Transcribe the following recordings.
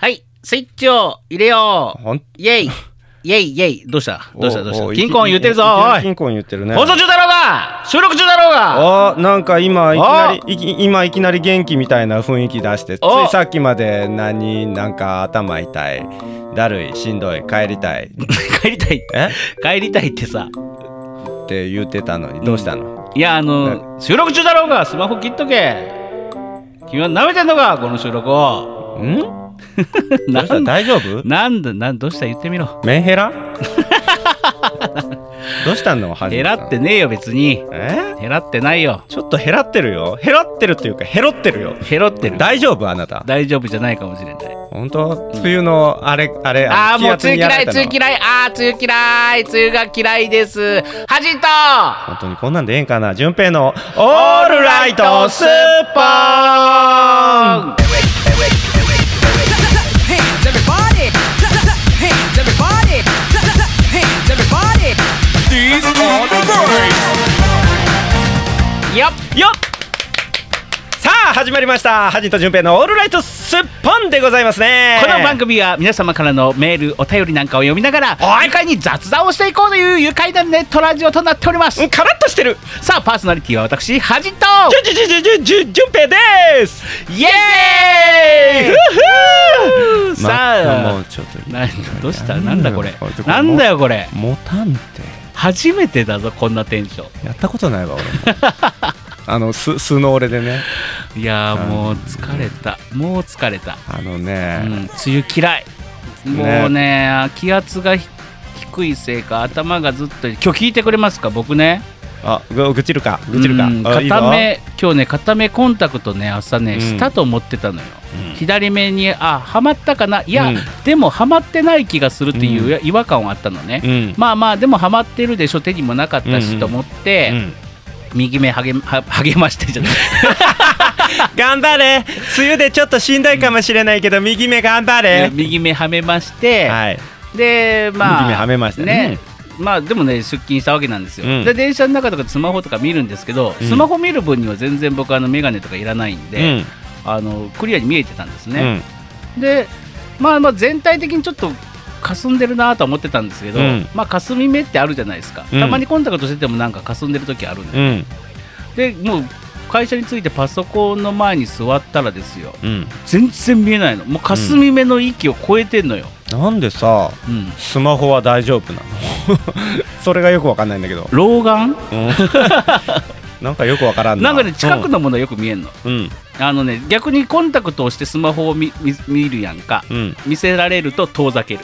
はい、スイッチを入れよう。ほん。イェイ。イェイイェイ。どうした？どうした？どうした？金婚言ってるぞ、おい。金婚言ってるね。放送中だろうが！収録中だろうが！あなんか今いきなりいき今いきなり元気みたいな雰囲気出してつおいさっきまで何なんか頭痛い。だるいしんどい帰りたい。帰りたい。え？帰りたいってさ。って言ってたのにどうしたの、いや、あの、収録中だろうがスマホ切っとけ。君は舐めてんのかこの収録を。ん？な どうした？ん大丈夫？なんだ、なんどうした？言ってみろ。メンヘラ？どうしたの？はじめさん。減らってねえよ、別に。え？減らってないよ。ちょっと減らってるよ。減らってるっていうか減ろってるよ。減ろってる。大丈夫？あなた。大丈夫じゃないかもしれない。本当？梅雨のあれあれああ、の？もう梅雨嫌い、梅雨嫌い、ああ、梅雨嫌い、梅雨が嫌いです。はじと。本当にこんなんでええんかな？順平のオールライトスッポー These are the birds! よっよっさあ始まりました。ハジと順平のオールライトスッポンでございますね。この番組は皆様からのメール、お便りなんかを読みながら、愉快に雑談をしていこうという愉快なネットラジオとなっております。うんカラッとしてる。さあ、パーソナリティは私、はじと。じゅじゅじゅじゅじゅ順平です。イエーイ！さあ、もうちょっと。などうした？なんだこれ？なんだよこれ？もたんて初めてだぞこんなテンショやったことないわ俺も。あの素素の俺でね。ンいやーもう疲れた。もう疲れた。あのうん。ね、梅雨嫌い。もうね気圧がひ低いせいか頭がずっと今日聞いてくれますか僕ねあぐ愚痴るか？愚痴るか？片目今日ね片目コンタクトね朝ねうん。したと思ってたのよ、うん。左目にあはまったかな？いや、うん。でもはまってない気がするっていう違和感はあったのね、うん。まあまあでもはまってるでしょ？手にもなかったしうん。と思って、うん。右目励は励ましてじゃない。頑張れ。梅雨でちょっとしんどいかもしれないけど右目頑張れ。右目はめまして、はい。でまあ右目はめましたねまあでもね出勤したわけなんですよ、うん。で電車の中とかでスマホとか見るんですけど、うん。スマホ見る分には全然僕あの眼鏡とかいらないんで、あのクリアに見えてたんですうん。ね、でまあまあ全体的にちょっと霞んでるなとは思ってたんですけど、うん。まあ霞目ってあるじゃないですか、うん。たまにコンタクトしててもなんか霞んでる時あるんで、うん。でもう会社に着いてパソコンの前に座ったらですよ。うん。全然見えないの。もう霞目の域を超えてんのよ、なんでさうん。スマホは大丈夫なの？それがよくわかんないんだけど、老眼？うん。なんかよくわからんな。なんかね近くのものはよく見えんの、うんあのね逆にコンタクトをしてスマホを見るやんか。うん。見せられると遠ざける、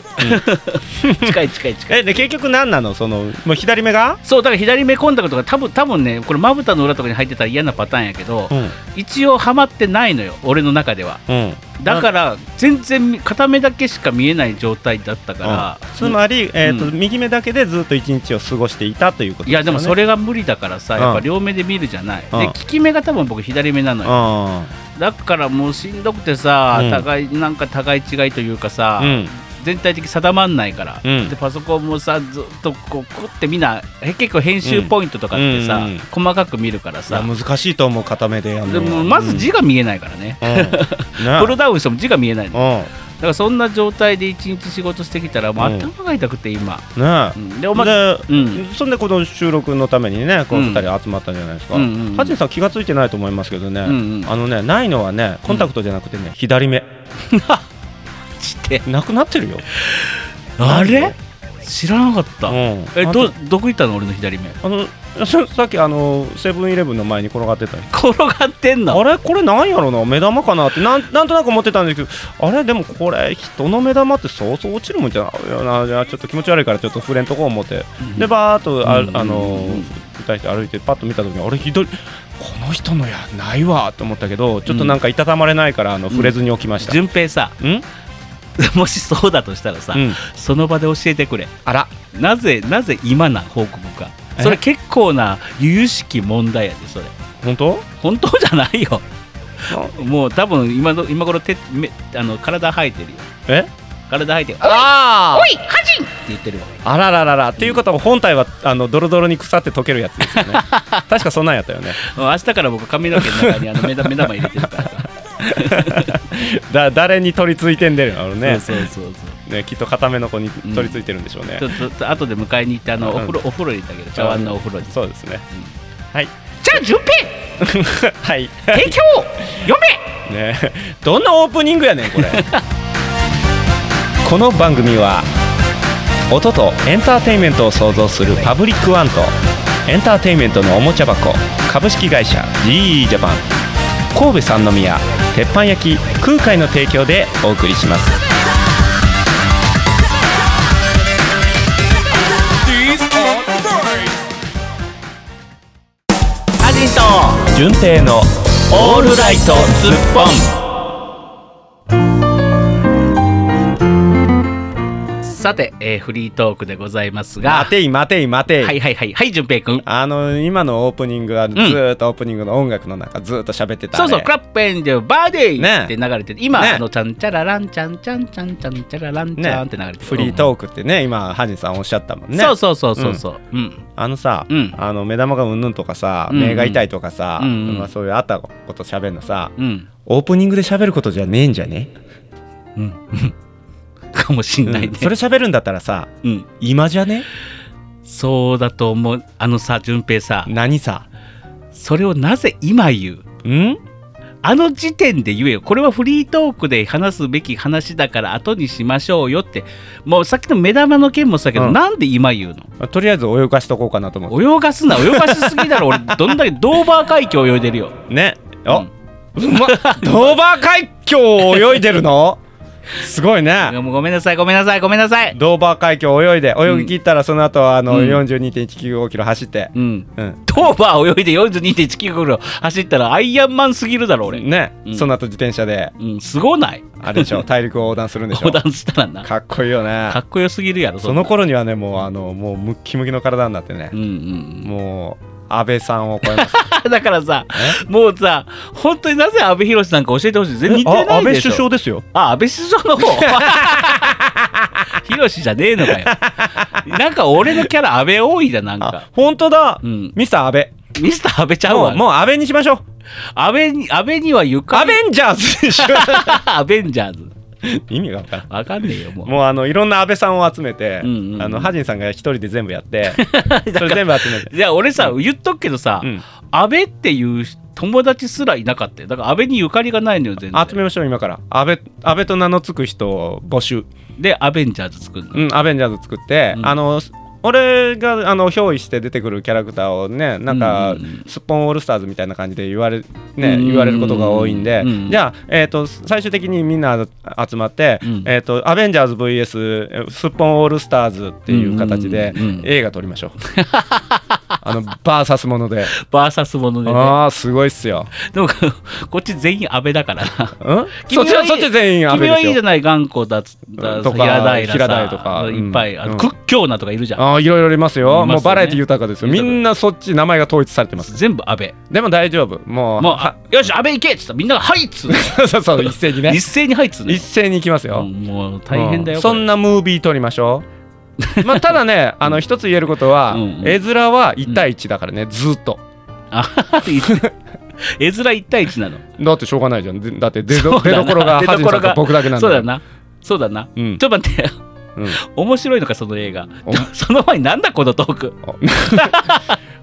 近い近い近い。えで結局何なの？そのもう左目が？そうだから左目コンタクトが多分多分ねこれまぶたの裏とかに入ってたら嫌なパターンやけど、うん。一応はまってないのよ俺の中では。うん。だから全然み片目だけしか見えない状態だったから、うん。つまり、えーとうん右目だけでずっと一日を過ごしていたということいやでもそれれが無理だからさ、うんやっぱ両目で見るじゃない、うん。で利き目が多分僕左目なのよ、うだからもうしんどくてさ、うん。互いなんか互い違いというかさ、んうん。全体的に定まんないから、うん。でパソコンもさずっとこうクってみんなえ結構編集ポイントとかってさ、うん。うん細かく見るからさ。難しいと思う片目でやるでもまず字が見えないからね、うん、プロダウンしても字が見えないのからそんな状態で一日仕事してきたらもううん頭が痛くて今、ねうん。でお前で、うん。そんでこの収録のためにねこうん。の2人集まったんじゃないですか、うんうんうん。ハジンさん気がついてないと思いますけどね、うんうん。あのねないのはねコンタクトじゃなくてね、左目。してなくなってるよ。あれ？知らなかった、うん。えあどとどこ行ったの？俺の左目。あの ささっきあのセブンイレブンの前に転がってたよ。転がってんの？あれ？これなんやろな？目玉かなって。なんなんとなく思ってたんですけど。あれ？でもこれ人の目玉ってそうそう落ちるもんじゃないよな。じゃあちょっと気持ち悪いからちょっと触れんとこう思って、うん。でバーっとあ,、うん。あの二人して歩いてパッと見た時にあれ左この人のやないわと思ったけどちょっとなんかいたたまれないからあの触れずに置きました、順平さうん？もしそうだとしたらさ、うん。その場で教えてくれ。あら。なぜなぜ今な報告か。えそれ結構な由々しき問題やでそれ。本当？本当じゃないよ。もう多分今の今頃手めあの体生えてるよ。え？体生えてる。あおいハジン！って言ってるわ。あららららっていうことは本体はあのドロドロに腐って溶けるやつですよね。確かそんなんやったよね。明日から僕髪の毛の中にあの目玉目玉入れてるからさ だ誰に取り付いてんでるのね。そうそうそうそう。ねきっと固めの子に取り付いてるんでしょうね、ちょっとと後で迎えに行ってあのうん。お風呂お風呂に行ってあげる。茶碗のお風呂に。そうですね、はい。じゃあ順平！はい。提供読め！ね。どんなオープニングやねんこれ。この番組は音とエンターテインメントを創造するパブリックワンとエンターテインメントのおもちゃ箱株式会社 GE ジャパン神戸三宮鉄板焼き空海の提供でお送りします.アジト順平のオールライトスッポンさて、えーフリートークでございますが待てい待てい待てい、はいはいはいはい順平くんあの今のオープニングはずーっとオープニングの音楽の中ずーっと喋ってたそうそう、クララップエンジェルバーディねーって流れてて、今、ねあの、ちゃんちゃららんちゃんちゃんちゃんちゃんちゃららんちゃんって流れてる。フリートークってね今ハジンさんおっしゃったもんねそうそうそうそうそう。うん。あのさ、うんあの目玉がうんぬんとかさ、うんうん目が痛いとかさ、うんうんまあ、そういうあったこと喋るのさうん。オープニングで喋ることじゃねえんじゃね、かもしんないね。うんそれ喋るんだったらさうん。今じゃね？そうだと思う。あのさ、順平さ、何さ？それをなぜ今言う？ん？あの時点で言えよ。これはフリートークで話すべき話だから後にしましょうよって。もうさっきの目玉の件もそうだけど、うんなんで今言うの？とりあえず泳がしとこうかなと思って泳がすな、泳がしすぎだろ。俺、どんだけドーバー海峡泳いでるよ。ねお、うんうまドーバー海峡を泳いでるの？すごいね。ごめんなさい、ごめんなさい、ごめんなさい。ドーバー海峡を泳いで泳ぎ切ったらその後あのうん。42.195キロ走って、うん。うん。ドーバー泳いで42.1キロ走ったらアイアンマンすぎるだろ、俺。ね、うん。その後自転車で。うん、すごない？あれでしょ。大陸を横断するんでしょ。横断したらな。かかっこいいよね。っこよすぎるやろ、そのん頃にはねもうあのもうムッキムキの体になってね。な。うんうん。もう安倍さんを超えますうん。だからさ、もうさ、本当になぜ安倍博なんか教えてほしい？全然似てないでしょ。あ安倍首相ですよあ、安倍首相の方。ヒロシじゃねえのかよ。なんか俺のキャラ安倍多いだ、なんあか。本当だ、うんミスター安倍ミスター安倍ちゃうわ。もうもう安倍にしましょう安倍に、安倍にはゆかり。アベンジャーズでしょ アベンジャーズ。意味が分からんわかんねえよ、もう。もうあのいろんな安倍さんを集めて、うんうんうん。あのハジンさんが一人で全部やって。それ全部集めて。いや俺さ、言っとくけどさ、うん。安倍っていう友達すらいなかったよ。だから安倍にゆかりがないのよ全然。集めましょう今から。安倍安倍と名の付く人を募集。でアベンジャーズ作るの、うん、アベンジャーズ作って、うん。あの俺があの憑依して出てくるキャラクターをねなんか、うんうんうん。スッポンオールスターズみたいな感じで言われ,、ね言われることが多いんで、うんじゃあ、えー、と最終的にみんな集まって、うん。えー、とアベンジャーズ VS えスッポンオールスターズっていう形で映画撮りましょう。あのバーサスもので、バーサスものでね。ああすごいっすよ。でもこっち全員安倍だから。なそっちそっち全員安倍ですよ。君はいいじゃ。ない頑固だだとか平平とか。いっぱい、あうん。の屈強なとかいるじゃん、ああいろいろいますよ。いますよね。もうバラエティ豊かですよ。みんなそっち名前が統一されてます。全部安倍でも大丈夫。もうもうはあよし安倍行けっつった。らみんなが「はい」っつ そうそう 一斉にね。一斉に「はい」っつ一斉に行きますよ、うん。もう大変だよ、うん。そんなムービー撮りましょう まあただねあの一つ言えることは、うんうん。絵面は1対1だからね、ずっと。あ 絵面1対1なの？だってしょうがないじゃん。でだって出どころが出ハジンさんとどころが僕だけなんだよそうだな。そうだな、うん。ちょっと待って。うん。面白いのかその映画。お。その前になんだこのトーク？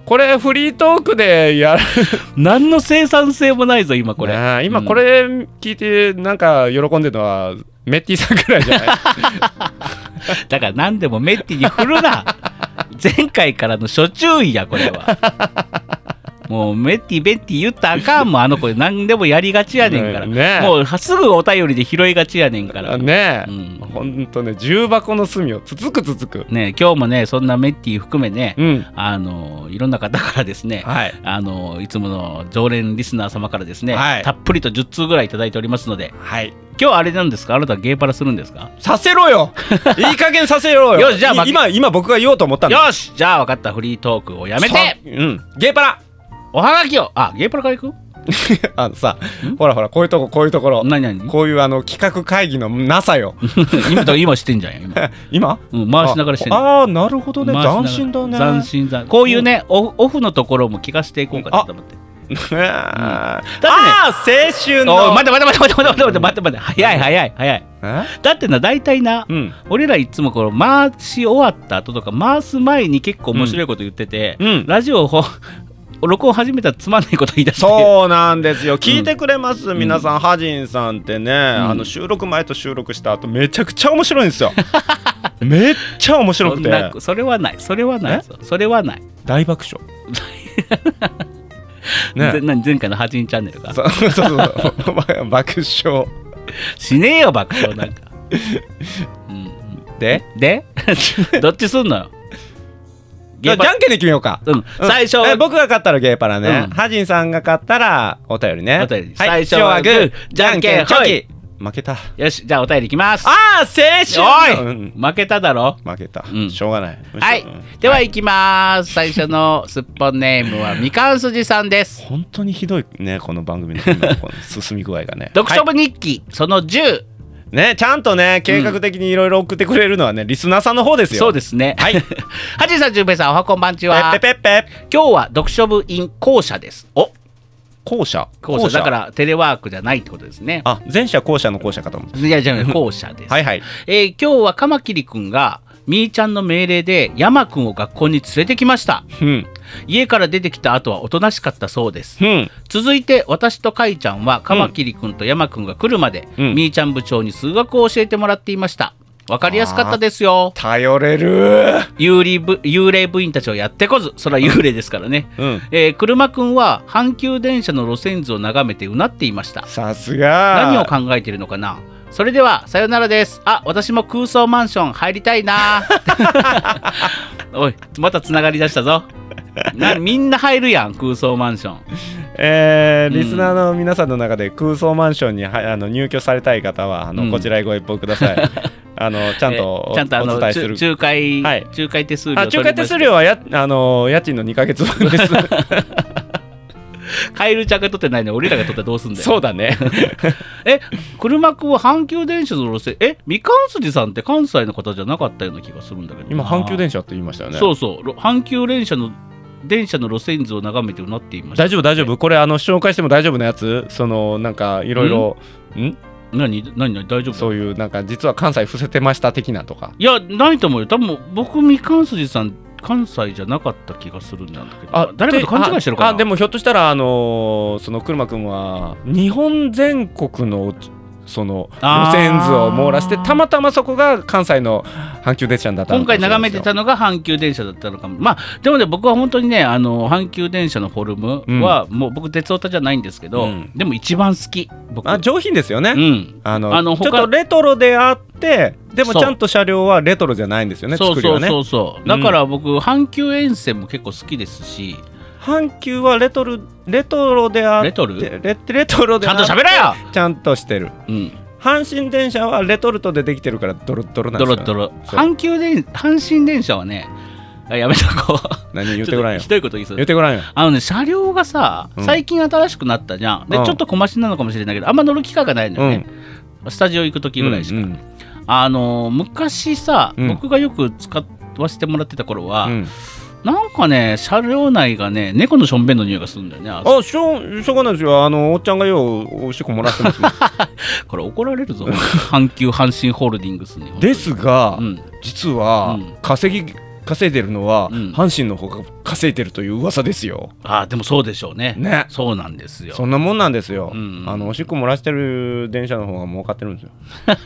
これフリートークでやる。何の生産性もないぞ今これ、今うん。これ聞いてなんか喜んでるのはメッティさんくらいじゃない？だから何でもメッティに振るな。前回からの初注意やこれは。もうメッティベッティ言ったらあかんもんあの子。何でもやりがちやねんから、ねえ。もうすぐお便りで拾いがちやねんから。ねえ、うん。ほんとね重箱の隅をつつくつつく。ね今日もねそんなメッティ含めね、うん。あのいろんな方からですね、はい。あのいつもの常連リスナー様からですね、はい。たっぷりと10通ぐらいいただいておりますのではい。今日あれなんですか？あなたゲーパラするんですか？させろよ。いい加減させろよ。よしじゃあい今今僕が言おうと思ったんだよしじゃあ分かったフリートークをやめさてうん。ゲーパラおはがきを。あゲイパラから行く？あのさほらほらこういうとここういうところ。何何？こういうあの企画会議のなさよ。今と今してんじゃん。今。今、うん、回しながらしてんああなるほどね。斬新だね。斬新だこういうね、うん、オフのところも聞かしていこうかなと思って。うん、ああ青春の待て待て待て待て待て待て待て早い早い早い。だってな大体な、うん、俺らいつもこの回し終わった後とか回す前に結構面白いこと言ってて、うん、ラジオ録音始めたらつまんないこと言い出してそうなんですよ。聞いてくれます、皆さんハジンさんってね、あの収録前と収録した後めちゃくちゃ面白いんですよ。めっちゃ面白くて。それはない。それはない。ぞそれはない、大爆笑。ぜね何前回のハジンチャンネルが？そうそうそう。爆笑。しねえよ爆笑なんか、うん。で？で？どっちすんのよ？じゃんけんで決めようか。うん、最初。え僕が勝ったらゲーパラね、うん。ハジンさんが勝ったらお便りね。お便り。はい、最初はグーじゃんけんチョキ負けた。よしじゃあお便りいきます。ああ青春。おい、うん。負けただろ？負けた、うん。しょうがない。はい、うん。では行きます。最初のすっぽんネームはみかんすじさんです。本当にひどいねこの番組の進み具合がね。読書部日記、その10ねちゃんとね計画的にいろいろ送ってくれるのはね、リスナーさんの方ですよ。そうですね。はい。はじさんじゅんぺいさんおはこんばんちペはッペペッペ今日は読書部 in 校舎です。お校舎？校舎。だからテレワークじゃないってことですね。あ前者後者の校舎かと思った。いやじゃあ校舎です、はいはい。えー今日はカマキリくんがみーちゃんの命令で山くんを学校に連れてきました。うん家から出てきた後はおとなしかったそうです。うん。続いて私とかいちゃんはカマキリくんと山くんが来るまで、うん。みーちゃん部長に数学を教えてもらっていました。わかりやすかったですよ。頼れる。幽霊部幽霊部員たちをやってこず。それは幽霊ですからね、うん。えー車くんは阪急電車の路線図を眺めてうなっていました。さすが。何を考えているのかな？それではさよならです。あ私も空想マンション入りたいな。おいまたつながりだしたぞ。なみんな入るやん空想マンション。えーうんリスナーの皆さんの中で空想マンションにはあの入居されたい方はあの、うん。こちらへご一報ください。あのちゃんとちゃんとあのお伝えする。ちゅ仲介、はい。仲介手数料あ仲介手数料はやあの家賃の2ヶ月分です カエルちゃんが取ってないのに俺らが取ってどうすんだよ。そうだね。え車くんは阪急電車の路線えみかんすじさんって関西の方じゃなかったような気がするんだけど今阪急車電車って言いましたよね。そうそう。ろ阪急電車の電車の路線図を眺めてうなっていました。大丈夫大丈夫。これあの紹介しても大丈夫なやつ？そのなんかいろいろん？何？何？何？大丈夫？そういうなんか実は関西伏せてました的なとか。いやないと思うよ。多分僕みかんすじさん関西じゃなかった気がするんだけど誰かと勘違いしてるかな？ああでもひょっとしたらあのーその車くんは日本全国のその路線図を網羅してたまたまそこが関西の阪急電車だったの今回眺めてたのが阪急電車だったのかも。まあでもね僕は本当にねあの阪急電車のフォルムは、もう僕鉄オタじゃないんですけど、うん。でも一番好き僕。あ上品ですよね、うん。あのあのちょっ他とレトロであってでもちゃんと車両はレトロじゃないんですよねそう作りはね。そうそう。そうだから僕、阪急沿線も結構好きですし。阪急はレトロレトロであってレトル？レレトロでちゃんと喋れよ！ちゃんとしてる。うん。阪神電車はレトルトでできてるからドロッドロなんですよ。ドロッドロ。阪急電阪神電車はねあやめとこう。何？言ってごらんよ。ひどいこと言いそう。言ってごらんよ。あのね車両がさうん。最近新しくなったじゃん、でうん。ちょっと小増しなのかもしれないけどあんま乗る機会がないのよね、スタジオ行く時ぐらいしか、うんうんあのー昔さ、うん。僕がよく使わせてもらってた頃は、うん。なんかね車両内がね猫のしょんべんの匂いがするんだよねああしょうしょうがないですよ。あのおっちゃんがようおしっこ漏らしてます これ怒られるぞ。阪急阪神ホールディングスに。ですが、うん。実は、うん。稼ぎ稼いでるのは、うん。阪神の方が稼いでるという噂ですよ。あでもそうでしょうね。ね。そうなんですよ。そんなもんなんですよ、うん。あのおしっこ漏らしてる電車の方が儲かってるんですよ。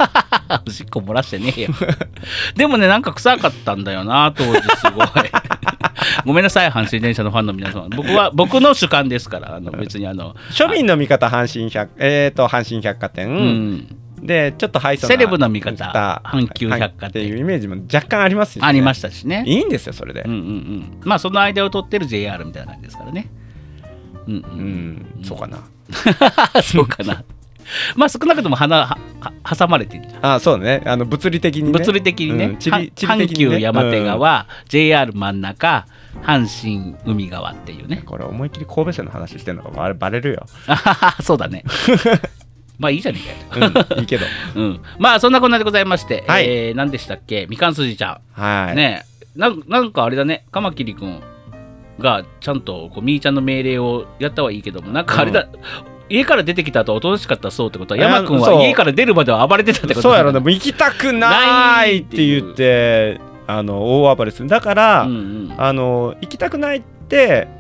おしっこ漏らしてねえよ。でもねなんか臭かったんだよな当時すごい。ごめんなさい阪神電車のファンの皆様僕は僕の主観ですからあの別にあの庶民の味方阪神百えー、と阪神百貨店、うんでちょっとハイソなセレブな味方阪急百貨店。っていうイメージも若干ありますし、ね、ありましたしね。いいんですよそれで。うんうんうん。まあその間を取ってる JR みたいな感じですからね。うんううん。ん、そうかな。そうかな。まあ少なくとも花はは挟まれてる。じゃんあそうね。あの物理的にね。物理的にね、うん。阪的にね。急山手川、JR 真ん中阪神海側っていうね。これ思いっきり神戸線の話してんのかバレバレるよ、あははそうだね まあいいじゃねえかようん、いいけど。うん、まあそんなこんなでございまして、はい。えー何でしたっけ？みかんすじちゃん、はい、ねえ。なんなんかあれだね。カマキリくんがちゃんとこうみーちゃんの命令をやったはいいけどもなんかあれだ、家から出てきた後おとなしかったそうってことはえー山君は家から出るまでは暴れてたってことそうやろね。もう行きたくないって言ってあの大暴れする。だから、うんうん。あの行きたくないって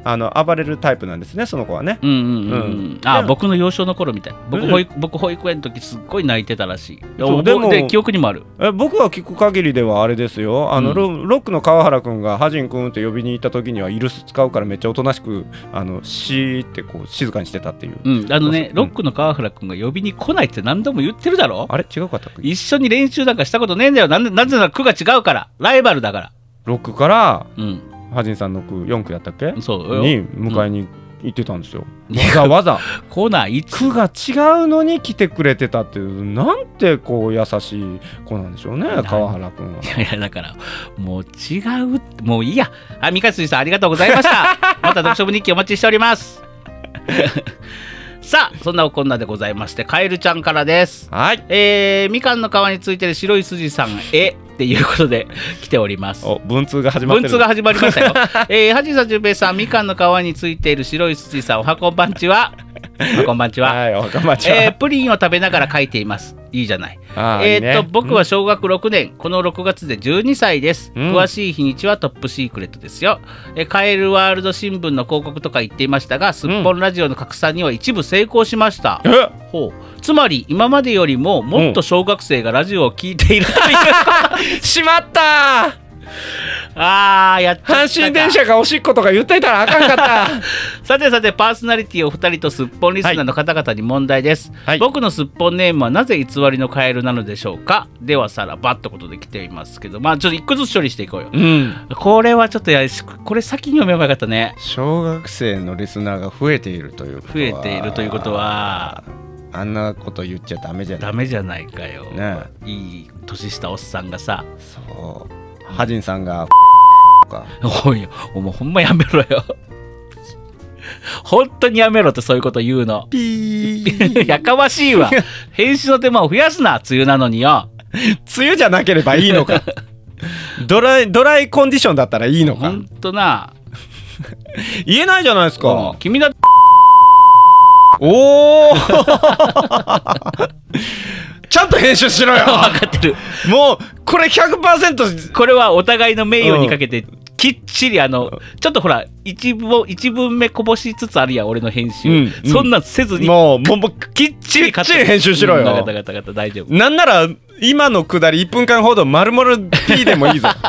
あの暴れるタイプなんですねその子はね。うんうんうんううん。ん、あ僕の幼少の頃みたい。僕うん。保育,、僕保育園の時すっごい泣いてたらしい。そうでもで記憶にもある。え僕は聞く限りではあれですよ。あの、うん。ロロックの川原君がハジン君って呼びに行った時にはイルス使うからめっちゃおとなしくあのシーってこう静かにしてたっていう。うん。あのね、うん。ロックの川原君が呼びに来ないって何度も言ってるだろ？あれ？違うかった一緒に練習なんかしたことねえんだよ。なんでなぜなら区が違うから。ライバルだから。ロックからうんハジンさんの区4区やったっけ？そう。よに迎えに行ってたんですよ、いやわざわざ。コーナー1区が違うのに来てくれてたっていうなんてこう優しい子なんでしょうね川原君は。いやいやだからもう違うもういいや。あ三日水さんありがとうございました。また読書部日記お待ちしております。さあそんなこんなでございましてカエルちゃんからです。はい。えー、みかんの皮についてる白い筋さんへっていうことで 来ておりますお文通が始ま文通が始まりましたよ。えー、はじさじゅんぺいさん、みかんの皮についている白い筋さん、おはこんばんちは。おはこんばんちは。はいえー、プリンを食べながら書いています。いいじゃない。えーっと、僕は小学6年、この6月で12歳です。うん詳しい日にちはトップシークレットですよ。えーカエルワールド新聞の広告とか言っていましたが、すっぽんラジオの拡散には一部成功しました。うつまり今までよりももっと小学生がラジオを聞いているという、しまった。あーやっ阪神電車がおしっことか言っといたらあかんかった。さてさてパーソナリティお二人とすっぽんリスナーの方々に問題です、はい。僕のすっぽんネームはなぜ偽りのカエルなのでしょうか？ではさらばってことで来ていますけど。まあちょっと一個ずつ処理していこうよ。うん。これはちょっとやこれ先に読めばよかったね。小学生のリスナーが増えているということは。増えているということは。あんなこと言っちゃダメじゃない。ダメじゃないかよ、ね。いい年したおっさんがさそう。ハジンさんがか。おいお前ほんまやめろよ。本当にやめろってそういうこと言うの。ピー。やかましいわ。編集の手間を増やすな梅雨なのによ。梅雨じゃなければいいのか。ドライドライコンディションだったらいいのか。ほんとな。言えないじゃないですうん。か君だおおちゃんと編集しろよ。分かってる。もうこれ100%これはお互いの名誉にかけてきっちりあのちょっとほら一文一文目こぼしつつあるやん俺の編集、うんうん。そんなんせずに。もうもうきっちりきっちり編集しろよ。うん分かった分かった。分かった大丈夫。なんなら今のくだり1分間ほど丸々 P でもいいぞ。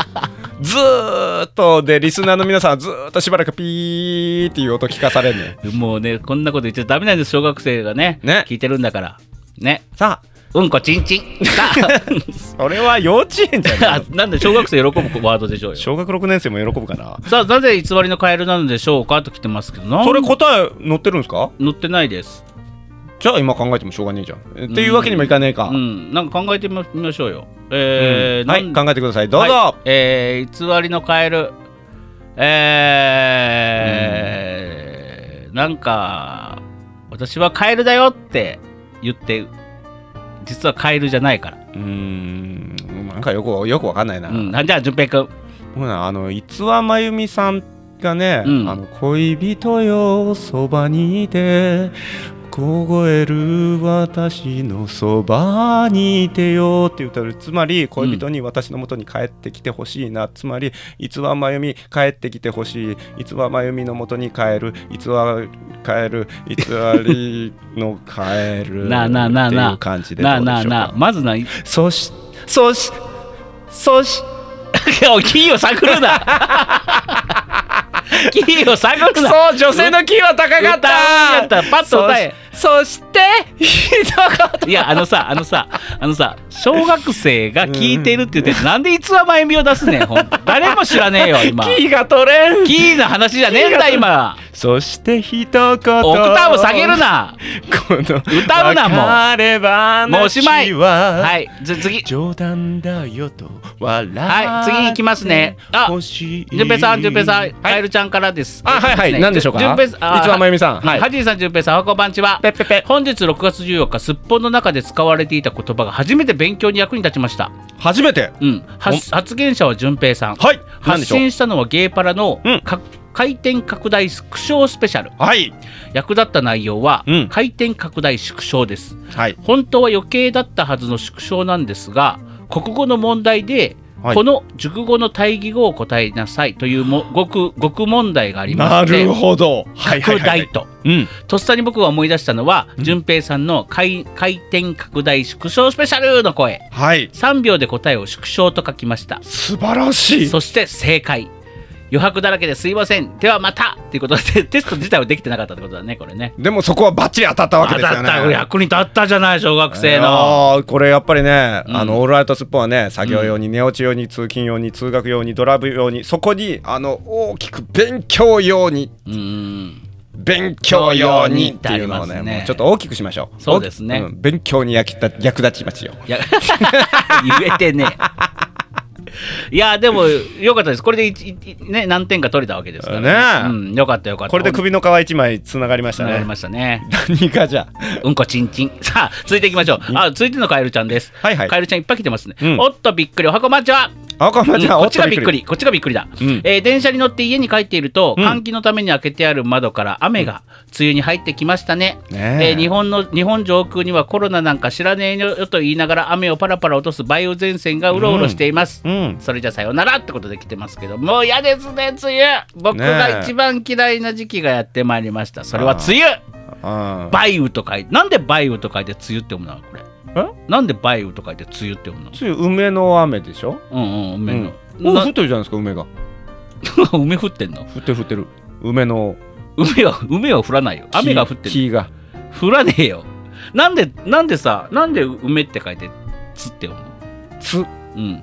ずーっとでリスナーの皆さんはずーっとしばらくピーっていう音聞かされるねもうねこんなこと言っちゃダメなんです小学生がね。ね。聞いてるんだから。ね。さうんこちんちん。それは幼稚園じゃない あなんで小学生喜ぶワードでしょうよ。小学6年生も喜ぶかな。さあなぜ偽りのカエルなのでしょうかと来てますけどそれ答え載ってるんですか？載ってないです。じゃあ今考えてもしょうがねえじゃん。っていうわけにもいかねえか、うん。なんか考えてみましょうよ。えーはいなん考えてください。どうぞ、はい。えー偽りのカエル。えーなんか私はカエルだよって言って実はカエルじゃないから、うーん。なんかよくよくわかんないな、うん、じゃあ淳平君。ほらあの逸話真由美さんがね、うん。あの恋人よそばにいて凍える私のそばにいてよって言ったらつまり恋人に私のもとに帰ってきてほしいな、つまり逸話真由美帰ってきてほしい逸話真由美のもとに帰る逸話帰る偽りの帰る なあなあなあなあ。いう感じでなあなあなあ。まずなそしそしそし。おいキーを探るな。キーを探るな。そう女性のキーは高かっ歌うんやった。パッと歌えそそしていやあのさあのさあのさ小学生が聞いてるって言って、なんで逸話真由美を出すねんほんと。誰も知らねえよ今。キーが取れん。キーの話じゃねえんだ今。そして一言オクターブ下げるな。この歌うなもう。もうおしまい。ははいじ次。冗談だよと笑はい次いきますね。あ欲しい。じゅんぺいさんじゅんぺい。さん、カエはいルちゃんからです。あはいはい。ね何でしょうか？じゅんぺいさんあ逸話さん。はい。はじい。さんじゅんぺいさんおはこんばんちはペッペペ。本日6月14日すっぽんの中で使われていた言葉が初めて勉強に役に立ちました。初めて？うん。発発言者はじゅん。ぺい。さんはい発信したのはゲーパラの、うん。か回転拡大縮小スペシャル。はい。役立った内容は、うん。回転拡大縮小です。はい。本当は余計だったはずの縮小なんですが国語の問題で、はい。この熟語の対義語を答えなさいというも語句語句問題がありまなしてるほど。はいはい拡大と。うん。とっさに僕が思い出したのはうん。淳平さんの回回転拡大縮小スペシャルの声。はい。3秒で答えを縮小と書きました。素晴らしい。そして正解余白だらけですいません。ではまた。っていうことでテスト自体はできてなかったってことだねこれね。でもそこはバッチリ当たったわけですよね。当たった役に立ったじゃない小学生の。あーこれやっぱりね、うん。あのオールライトスッポンはね作業用に寝落ち用に通勤用に通学用にドライブ用にそこにあの大きく勉強用にうん。勉強用にっていうのをねね。もうちょっと大きくしましょう。そうですね。大きくん勉強に役立ちますよ。言えてねいやでもよかったです。これでいいね何点か取れたわけですからね。うん、よかったよかった。これで首の皮一枚つながりましたね。なりましたね。何かじゃうんこちんちん。さあ続いていきましょう。あ続いてのカエルちゃんです。はいはい。カエルちゃんいっぱい来てますね、うん。おっとびっくり。おはこまちは。あこうんこっちがびっくり。こっちがびっくりだ、うん。えー電車に乗って家に帰っていると、うん。換気のために開けてある窓から雨が梅雨に入ってきましたね。ねえ。えー日本の日本上空にはコロナなんか知らねえよと言いながら雨をパラパラ落とす梅雨前線がうろうろしています、うんそれじゃさようならってことで来てますけどもう嫌ですね梅雨。僕が一番嫌いな時期がやってまいりました。それは梅雨。あ梅雨と書いてなんで梅雨と書いて梅雨って読むのこれ？え？なんで梅雨と書いて梅雨って読むの？つい梅の雨でしょ？うんうん梅の、うん、な降ってるじゃないですか梅が。梅降ってんの？降ってる降ってる。梅の。梅は梅は降らないよ。雨が降ってる木が。降らねえよ。なんでなんでさなんで梅って書いてつって読むのつ。うん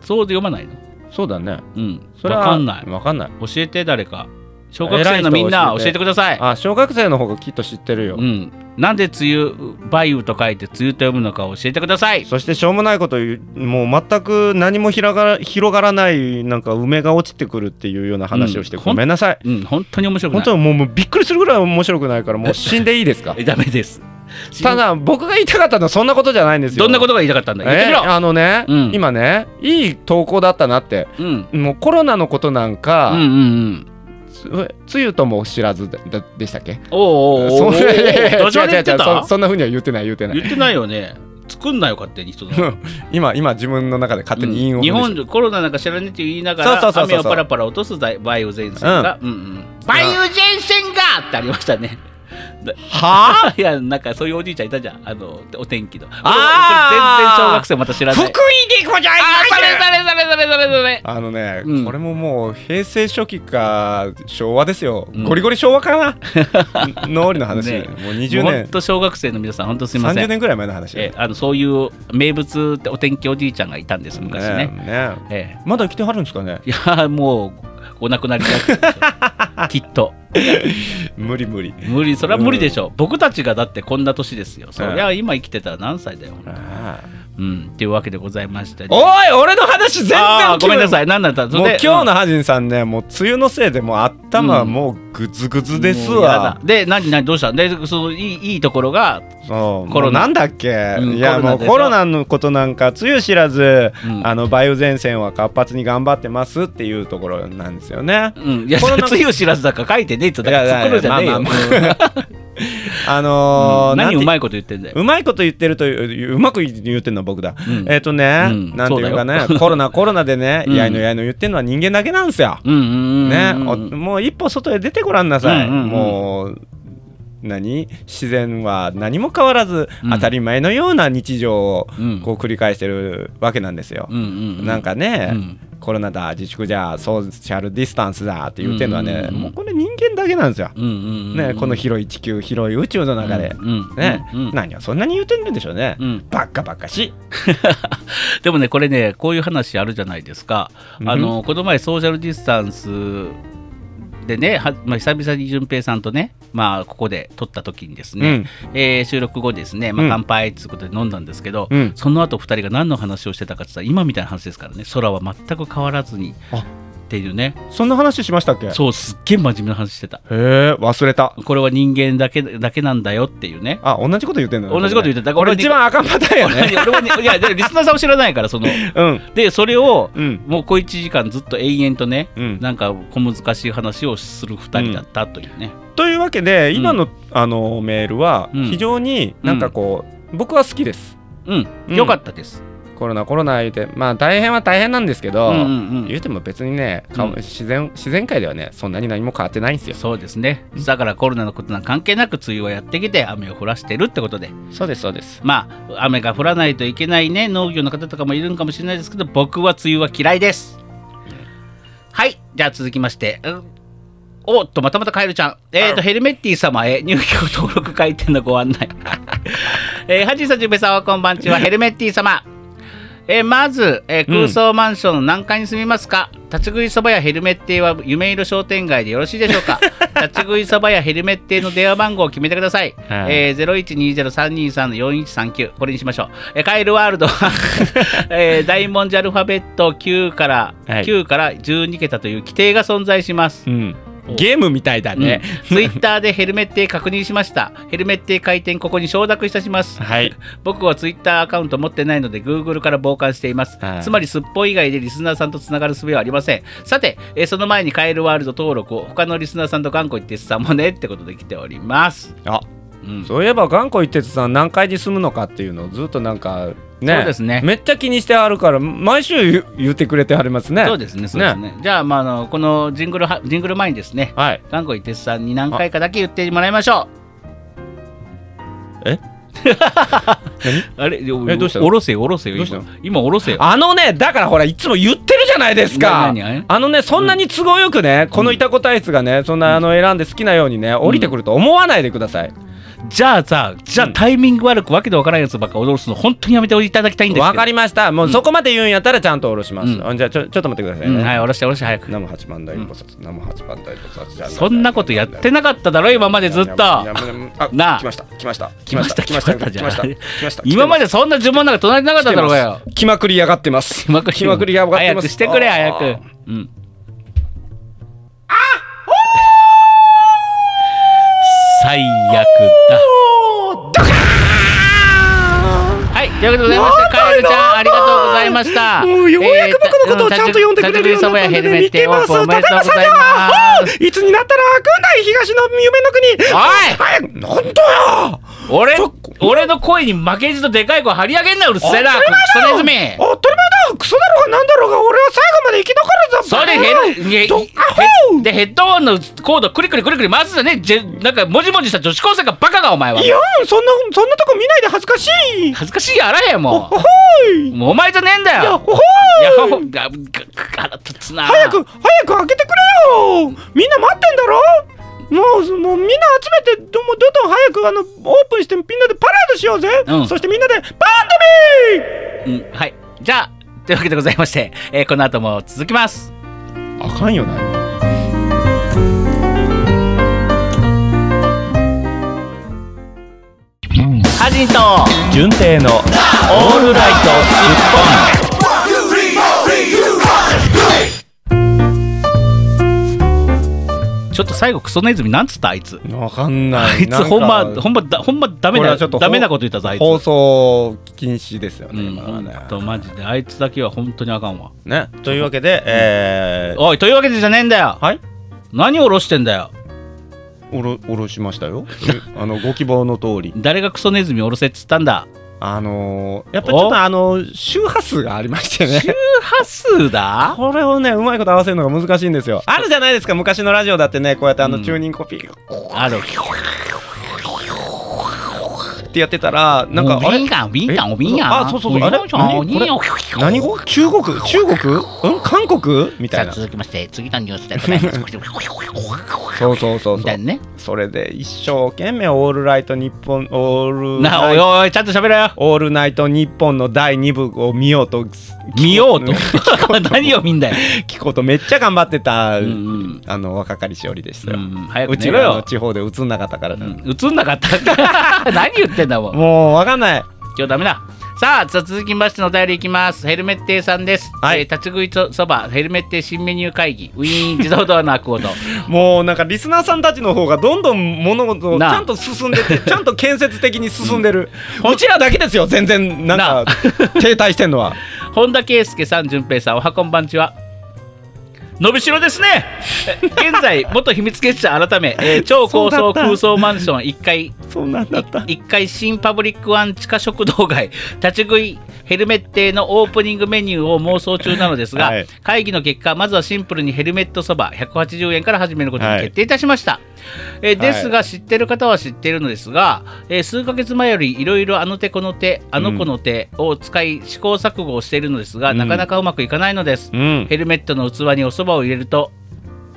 そうで読まないの？そうだね。うん。それはわかんない。わかんない。教えて誰か。小学生のみんな教えて教えてください。あ小学生の方がきっと知ってるよ、うん。なんで梅雨梅雨と書いて梅雨と読むのか教えてください。そしてしょうもないこと言うもう全く何も広がら広がらないなんか梅が落ちてくるっていうような話をしてうん。ごめんなさい、うん。本当に面白くない。本当はもうもうびっくりするぐらい面白くないからもう死んでいいですか？え ダメです ただ僕が言いたかったのはそんなことじゃないんですよ。どんなことが言いたかったんだ？言ってみえろ、あのね、うん。今ねいい投稿だったなって。うん。もうコロナのことなんか、うんうんうん。つつゆとも知らずでしたっけ？おうおうおうそんなふうには言ってない言ってない。言ってないよね。作んなよ勝手に人の。今今自分の中で勝手に日本コロナなんか知らねえって言いながら雨をパラパラ落とす梅雨前線が、うんうん、梅雨前線がってありましたね。は いやなんかそういうおじいちゃんいたじゃん。あのお天気の。あー！これ全然小学生また知らない。福井でございあーそれますそれそれそれそれそれ。あのね、うん。これももう平成初期か昭和ですよ、うん。ゴリゴリ昭和かな？脳裏の話、ね。もう20本年。当小学生の皆さん本当すみませ30ん。年ぐらい前の話。えあのそういう名物ってお天気おじいちゃんがいたんです昔ね。ねねええ。まだ生きてはるんですかね？いやもうお亡くなりになってるでしょきっと。無理無理。無理それは無理でしょ、僕たちがだってこんな年ですよ。そりゃ今生きてたら何歳だよ、あうん。っていうわけでございまして、ーおい俺の話全然ごめんなさい。い何だった？もう今日ののハジンさんねもう梅雨のせいでもう頭もうグズグズですわ、で何何どうした？でそのいいいいところが、そうコロナ。なんだっけ、うんいやもうコロナのことなんかつゆ知らず、うん。あの梅雨前線は活発に頑張ってますっていうところなんですよね。うん、いやコロナつゆ知らずだから書いてねえとだから作るじゃねえよ、まあまあのー なんてうん何うまいこと言ってんだよ、うまいこと言ってるといううまく言ってんの僕だ。うん。えっ、とね、うん。なんていうかね コロナコロナでね、うん。やいのやいの言ってんのは人間だけなんですよ。ね、おもう一歩外へ出てごらんなさい。うんうんうん。もう何？自然は何も変わらず、うん。当たり前のような日常をうん。こう繰り返してるわけなんですよ。なんかね、うん。コロナだ自粛じゃソーシャルディスタンスだって言ってるのはね、もうこれ人間だけなんですよ。ね、この広い地球広い宇宙の中で、ね、何をそんなに言ってるんでしょうね。うん。ばっかばっかし。でもねこれねこういう話あるじゃないですか、うん。あのこの前ソーシャルディスタンスでねは、まあ、久々に淳平さんとね、まあ、ここで撮った時にですね、えー収録後ですね、まあ、うん。乾杯っていうことで飲んだんですけど、うん。その後2人が何の話をしてたかって言ったら今みたいな話ですからね空は全く変わらずに。あっていうね。そんな話しましたっけ？へそうすっげえ真面目な話してた。え忘れた。これは人間だけだけなんだよっていうね。あ同じこと言ってんだ同じこと言ってた。これ一番あかんパターンやね 俺はねいやでリスナーさんも知らないからその。うん。でそれをうん。もう小1時間ずっと永遠とねうん。なんか小難しい話をする2人だったというね、というわけで今の、あのメールはうん。非常になんかこう、僕は好きです。うん、うん。よかったです。コロナコロナ言うてまあ大変は大変なんですけど、うんうんうん言うても別にね、かうん自然自然界ではねそんなに何も変わってないんですよそうですね。だからコロナのことなんか関係なく梅雨はやってきて雨を降らしてるってことで、そうですそうですまあ雨が降らないといけないね農業の方とかもいるんかもしれないですけど、僕は梅雨は嫌いです。はい、じゃあ続きまして。うんおっと、またまたカエルちゃん。えっ、と、ヘルメッティ様へ入居登録開店のご案内。えー、ハジさん、ジュベさんはこんばんちは、ヘルメッティ様。えーまず、えー空想マンションの何階に住みますか、立ち食いそばやヘルメッティは夢色商店街でよろしいでしょうか？立ち食いそばやヘルメッティの電話番号を決めてください。はい。えー、0120-323-4139これにしましょう。えーカエルワールド。は、えー大文字アルファベット9から、はい。9から12桁という規定が存在します。うんゲームみたいだね、ツイッターでヘルメッテ確認しました。ヘルメッテ開店ここに承諾いたします。はい。僕はツイッターアカウント持ってないので Google から傍観しています、はい。つまりすっぽ以外でリスナーさんとつながる術はありません。さて、えーその前にカエルワールド登録を他のリスナーさんと頑固一徹さんもねってことで来ております、あうん、そういえば頑固一徹さん何階に住むのかっていうのをずっとなんかね。そうですね。めっちゃ気にしてはるから毎週言ってくれてはりますね。そうですねそうですね。じゃあ,、まあ、あのこのジングルはジングル前にですねはい。頑固一徹さんに何回かだけ言ってもらいましょう。え？あれ？えどうした？のおろせよおろせよ今。今おろせよ。あのねだからほらいつも言ってるじゃないですか。あのねそんなに都合よくね、このイタコ体質がねそんなあの選んで好きなようにね降りてくると思わないでくださいじゃあさじゃあうんタイミング悪くわけでわからんやつばっか踊るすの本当にやめていただきたいんですけどわかりましたもうそこまで言うんやったらちゃんと下ろします、うんあじゃあちょちょっと待ってくださいね、うん、はい、下ろして下ろして早く。生八菩薩、生八菩薩そんなことやってなかっただろ、今までずっと。なあ来ました来ました来ました来ました来ました来ました来ました今までそんな呪文なんか唱えてなかっただろうがよ。来まくりやがってます気まくりやがってます早くしてくれ、早く。うん。最悪だ。はい、ということでございまして、カエルちゃん、ありがとうございました。もうようやく僕のことをちゃんと読んでくれるようになったので立ち食いそばやヘルメットオープンおめでとうございつになったら開くんだい東の夢の国。おい。なんだよ。俺、俺の声に負けじとでかい声張り上げんな、うるせえな、クソネズミ。当たり前だクソだろうがなんだろうが俺は最後まで生き残るぞそれでヘルどヘでヘッドホンのコードクリクリクリクリ回すんだねじゃなんかもじもじした女子高生がバカがお前は。いやそんなそんなとこ見ないで恥ずかしい。恥ずかしいやあらへんもほほーい。うもうお前じゃねえんだよ。いやほほい。いほほ腹立つな。早く早く開けてくれよ。みんな待ってんだろ。もうもうみんな集めてどもどんどん早くあのオープンしてみんなでパレードしようぜ、うん。そしてみんなでバンドビー。うんはい。じゃあというわけでございまして、えーこの後も続きます。あかんよなハジンと順平のオールライトスッポン。ちょっと最後クソネズミなんつったあいつ。わかんない。あいつほんまほんまだほんまダメなこれはちょっとダメなこと言ったぞあいつ。放送禁止ですよね、うん、今はね。とマジで。あいつだけは本当にあかんわ。ね。というわけで、えー、おいというわけでじゃねえんだよ。はい。何を下ろしてんだよおろおろしましたよ。あのご希望の通り。誰がクソネズミ下ろせっつったんだ？あのー、やっぱりちょっとあの周波数がありましてね。周波数だ？これをねうまいこと合わせるのが難しいんですよ。あるじゃないですか昔のラジオだってねこうやってあのうん。チューニングコピーがあるってやってたらなんかあれ？あそうそうそう。あれ？何語中国中国うん韓国みたいな続きまして次のニュースでございますそうそうそうそうみたいなねそれで一生懸命オールライト日本オールなおいおいちゃんと喋れよオールナイト日本の第2部を見ようと見ようと。何を見んだよ。聞こうとめっちゃ頑張ってた、うんうん。あの若かりしおりでしたよ、うん早うちがあのく寝ろよ。地方で映んなかったから、うん。映んなかった 何言ってんだもんもうわかんない。今日ダメださあ続きましてのお便りいきます。ヘルメッテーさんです、はい。えー立ち食いそばヘルメッテー新メニュー会議。ウィーン自動ドアのアコードもうなんかリスナーさんたちの方がどんどん物事をちゃんと進んでて ちゃんと建設的に進んでる、うちらだけですよ全然。なんか 停滞してんのは。本田圭佑さん淳平さんおはこんばんちは伸びしろですね。え現在 元秘密結社改め、えー超高層空想マンション1階そんなんだった。1階新パブリックワン地下食堂街立ち食いヘルメッテのオープニングメニューを妄想中なのですが、はい。会議の結果まずはシンプルにヘルメットそば180円から始めることに決定いたしました、えーですが知ってる方は知っているのですが、えー数ヶ月前よりいろいろあの手この手あの子の手を使い試行錯誤をしているのですが、うん。なかなかうまくいかないのです、うん。ヘルメットの器におそばを入れると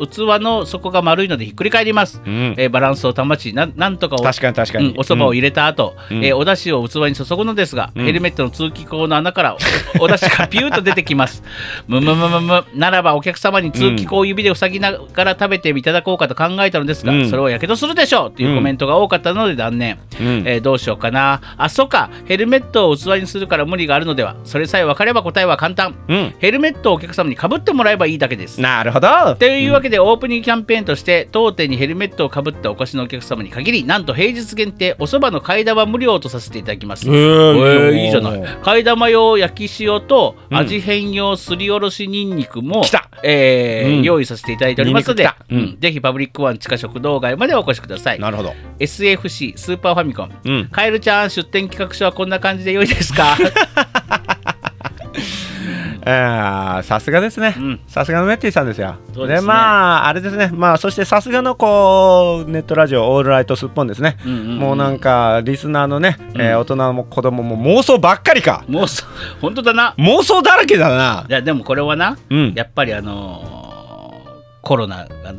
器の底が丸いのでひっくり返ります、うん。えーバランスを保ちななんとかお確かに確かに、うんお蕎麦を入れた後、うん。えーお出汁を器に注ぐのですが、うん。ヘルメットの通気口の穴からお お出汁がピューッと出てきます。むむむむむ。ならばお客様に通気口を指で塞ぎながら食べていただこうかと考えたのですが、うん。それをやけどするでしょうというコメントが多かったので断念、うん。えーどうしようかな。あそうか。ヘルメットを器にするから無理があるのではそれさえ分かれば答えは簡単。うん。ヘルメットをお客様にかぶってもらえばいいだけです。なるほど。というわけで、オープニングキャンペーンとして当店にヘルメットをかぶったお越しのお客様に限りなんと平日限定おそばの替え玉無料とさせていただきます、ええーーいいじゃない。替え玉用焼き塩とうん。味変用すりおろしにんにくも、えーうん。用意させていただいておりますのでうん。うん。ぜひパブリックワン地下食堂街までお越しください。なるほど。SFC スーパーファミコン、うん。カエルちゃん出店企画書はこんな感じで良いですか？さすがですね。うん。さすがのメッティさんですよ。ですね。まああれですね。まあそしてさすがのこうネットラジオオールライトすっぽんですね。うんうんうんもうなんかリスナーのね、えーうん大人も子供も妄想ばっかりか。もうそ本当だな。妄想だらけだな。いやでもこれはなうん。やっぱりあのーコロナが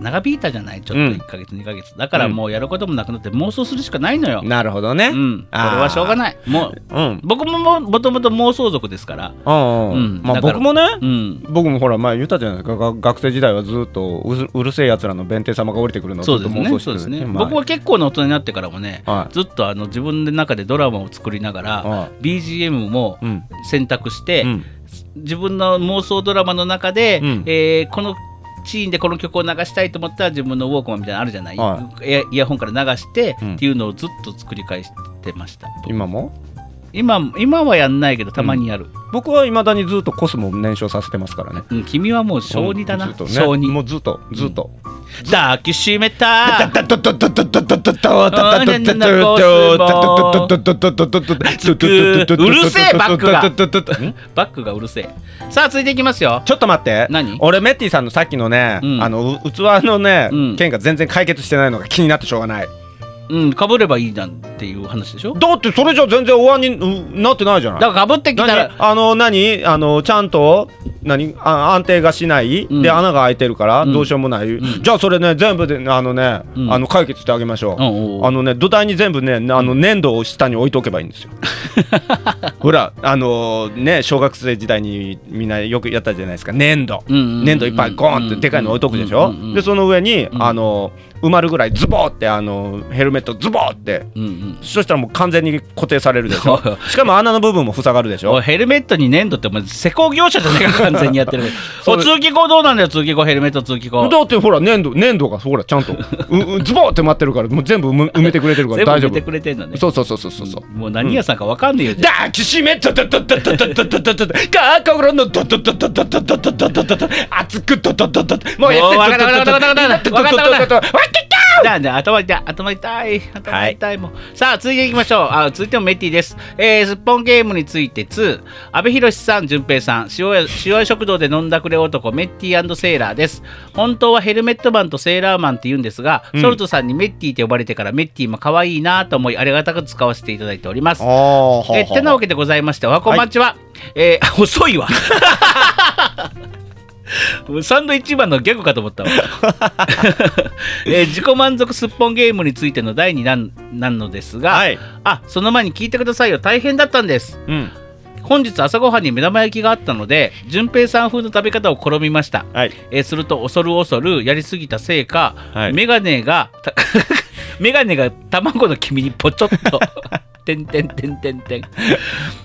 長引いたじゃないちょっとうん。1ヶ月、2ヶ月。だからもうやることもなくなって妄想するしかないのよ、なるほどね。うん、これはしょうがない。もううん。僕もももともと妄想族ですから。僕もねうん。僕もほら前言ったじゃないですか。が学生時代はずっとうるせえやつらの弁天様が降りてくるのをずっとそうですね。妄想してる。そうですね、まあ。僕は結構な大人になってからもね、はい。ずっとあの自分の中でドラマを作りながら、は BGM もうん。選択して、うん。自分の妄想ドラマの中で、うん。えーこのシーンでこの曲を流したいと思ったら自分のウォークマンみたいなのあるじゃない、はイヤイヤホンから流して、うんっていうのをずっと作り返してました。今も？今今はやんないけどたまにやる、僕はいまだにずっとコスモ燃焼させてますからね、君はもう小児だな、小児。もうずっとずっと、抱きしめたうるせえバックがバックがうるせえさあ続いていきますよちょっと待って俺メッティさんのさっきのね、あの器のね、件が全然解決してないのが気になってしょうがないうんかぶればいいなんていう話でしょ？だってそれじゃ全然お椀にうなってないじゃない。だからかぶってきた何？らあの何？あのちゃんと何？あ安定がしない、うん。で穴が開いてるからうん。どうしようもない、ん。じゃあそれね全部であのね、うん。あの解決してあげましょう、うんあのね土台に全部ねあの粘土を下に置いとけばいいんですよ。ほらあのね小学生時代にみんなよくやったじゃないですか。粘土、うんうんうん粘土いっぱいゴーンってでかいの置いとくでしょ、うんうんうんでその上に、んあの埋まるぐらいズボーってあのヘルメットズボーって。うんうん。そしたらもう完全に固定されるでしょ。しかも穴の部分も塞がるでしょ。ヘルメットに粘土ってお前施工業者じゃねえか完全にやってる。お通気口どうなんだよ通気口ヘルメット通気口。だってほら粘土粘土がほらちゃんとううズボーって待ってるからもう全部埋め埋めてくれてるから 大丈全部見てく夫れてんだね。そうそうそうそうそう。そうもう何屋さんかわかんねえよ、じゃ抱きしめとととととととととととか心のとととととととととととと熱くととととともうやもうわかったわかったわかったわかったわかったわかったわかったじゃあじゃあ頭痛い頭痛い頭痛いもう、さあ続いていきましょう。あ続いてもメッティです。えー、すっぽんゲームについて2阿部寛さん淳平さん塩屋塩屋食堂で飲んだくれ男メッティセーラーです。本当はヘルメットマンとセーラーマンって言うんですが、ソルトさんにメッティって呼ばれてからメッティも可愛いなと思いありがたく使わせていただいております。あえーてなわけでございましておはこんばんちは、えー遅いわ サンドイッチマンのギャグかと思ったわ、えー自己満足すっぽんゲームについての第2弾なのですが、はい。あその前に聞いてくださいよ。大変だったんです。うん。本日朝ごはんに目玉焼きがあったので順平さん風の食べ方を試みました、はい。えーすると恐る恐るやりすぎたせいか、はい。メガネがた メガネが卵の黄身にポチョッとてんてんてんてんてん。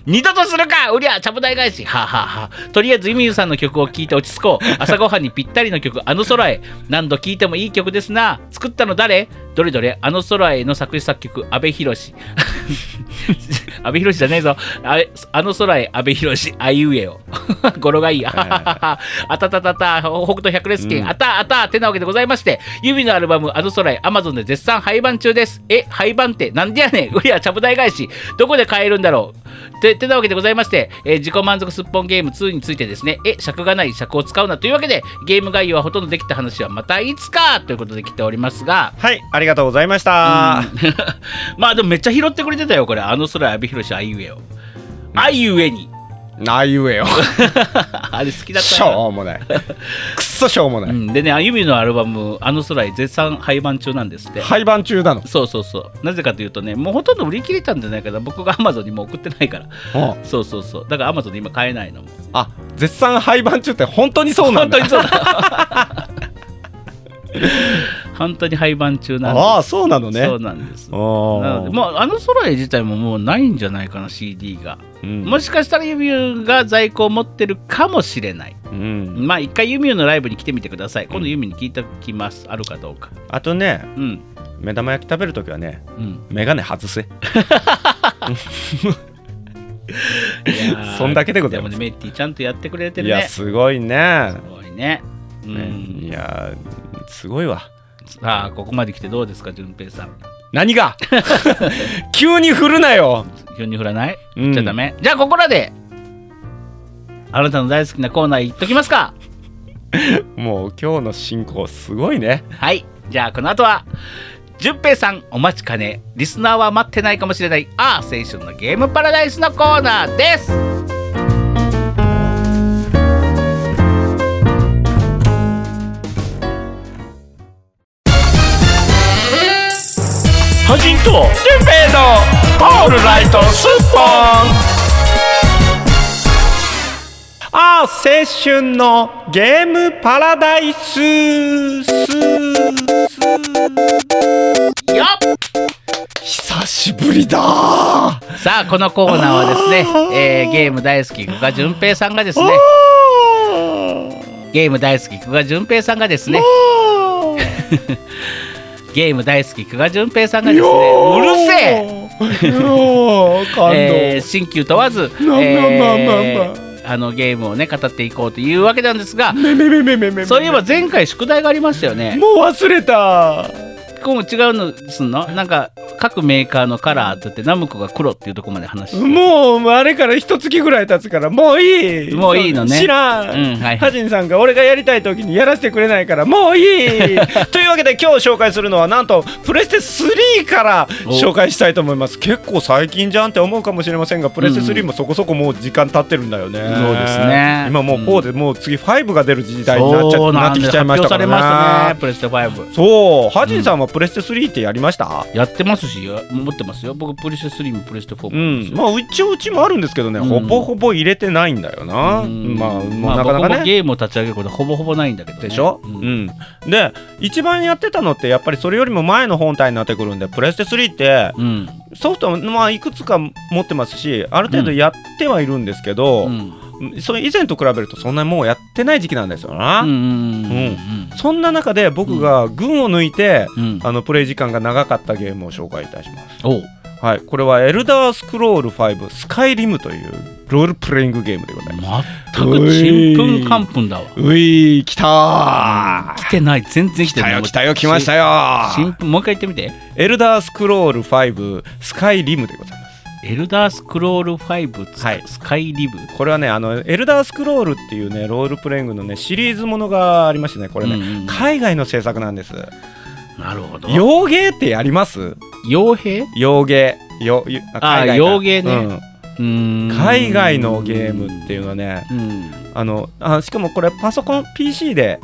二度とするかうりゃ、ちゃぶ台返し。はあ、はあはあ、とりあえず、ゆみゆさんの曲を聴いて落ち着こう。朝ごはんにぴったりの曲、あの空へ。何度聴いてもいい曲ですな。作ったの誰？どれどれ、あの空への作詞作曲、阿部寛。阿部寛じゃねえぞ。ああの空へ、阿部寛、あいうえよ。語呂がいい。あたたたた、北斗百列拳、あたあた、てなわけでございまして、指のアルバム、あの空へ、アマゾンで絶賛廃盤中です。え、廃盤ってなんでやねん。うりゃ、ちゃぶ台返し。どこで買えるんだろう。て、てなわけでございまして、えー自己満足すっぽんゲーム2についてですね、え、尺がない尺を使うなというわけで、ゲーム概要はほとんどできた話はまたいつかということで来ておりますが、はいありがとうございました、まあでもめっちゃ拾ってくれてたよ、これ。あの空へ、阿部寛、あいうえを。あいうえに。ああいうえよ あれ好きだったしよ。ょうもないくっそしょうもない、うん、でね、あゆみのアルバム、あの空へ絶賛廃盤中なんですって。廃盤中なの？そうそうそう。なぜかというとね、もうほとんど売り切れたんじゃないかな。僕が Amazon にもう送ってないから。うんそうそうそう。だから Amazon で今買えないのも。あ絶賛廃盤中って本当にそうなんだ本当にそうだ。本当に廃盤中なんです。ああそうなのねそうなんです。なおので、もうあの空へ自体ももうないんじゃないかな、CD が。うんもしかしたらユミュが在庫を持ってるかもしれない。うん、まあ一回ユミュのライブに来てみてください。今度ユミュに聞いてきます。あるかどうか。あとねうん。目玉焼き食べるときはねうん。メガネ外せそんだけでございますでもね、メッティちゃんとやってくれているね。やすごいねすごいね。うねん。いやすごいわさあ、ここまで来てどうですか、淳平さん。何が？急に振るなよ急に振らない？うんじゃあダメ。じゃあ、ここらで、あなたの大好きなコーナー言っときますか。もう今日の進行すごいねはい。じゃあ、この後は、淳平さんお待ちかね、リスナーは待ってないかもしれない、ああ、青春のゲームパラダイスのコーナーです。ハジンとジンベイのオールライトスッポン。ああ青春のゲームパラダイススよっ。久しぶりだ。さあ、このコーナーはですね、えーゲーム大好き、久我淳平さんがですね、ゲーム大好き、久我淳平さんがですね、ゲーム大好き、久我淳平さんがですね、うるせえ。え。感動、えー新旧問わず、まあのゲームをね語っていこうというわけなんですが、そういえば前回宿題がありましたよね。もう忘れたこうも違うのすんの？なんか各メーカーのカラーって言ってナムコが黒っていうところまで話して。もうあれから一月ぐらい経つからもういい。もういいのね。知らん、うんはいハジンさんが俺がやりたい時にやらせてくれないからもういい。というわけで今日紹介するのはなんとプレステ3から紹介したいと思います。結構最近じゃんって思うかもしれませんがプレステ3もそこそこもう時間経ってるんだよね、そうですね。今もう4でもう次5が出る時代になっちゃなってきちゃいましたからねねプレステ5そう。ハジンさんはプレステ3ってやりました、やってますし持ってますよ。僕プレステ3もプレステ4もうん、まあうちうちもあるんですけどね、うん。ほぼほぼ入れてないんだよな、うん。まあまあなかなかね。僕もゲームを立ち上げることはほぼほぼないんだけどね。でしょ、ううん。んで一番やってたのってやっぱりそれよりも前の本体になってくるんでプレステ3ってうん。ソフトまあいくつか持ってますしある程度やってはいるんですけど、うんそれ以前と比べるとそんなにもうやってない時期なんですよな、うんうんそんな中で僕が群を抜いて、あのプレイ時間が長かったゲームを紹介いたします。はい。これは「エルダースクロール5スカイリム」というロールプレイングゲームでございます。全くちんぷんかんぷんだわ。うい。来た。ー来てない。全然来てない。来たよ来たよ来ましたよ。もう一回言ってみて。エルダースクロール5スカイリムでございますエルダースクロール5つはい。スカイリブ。これはねあのエルダースクロールっていうねロールプレイングのねシリーズものがありましてねこれね、うんうん海外の制作なんです。なるほど。洋芸ってやります？傭兵洋芸。よよあ洋芸ね。うん。海外のゲームっていうのはねうん。あのあしかもこれパソコン PC で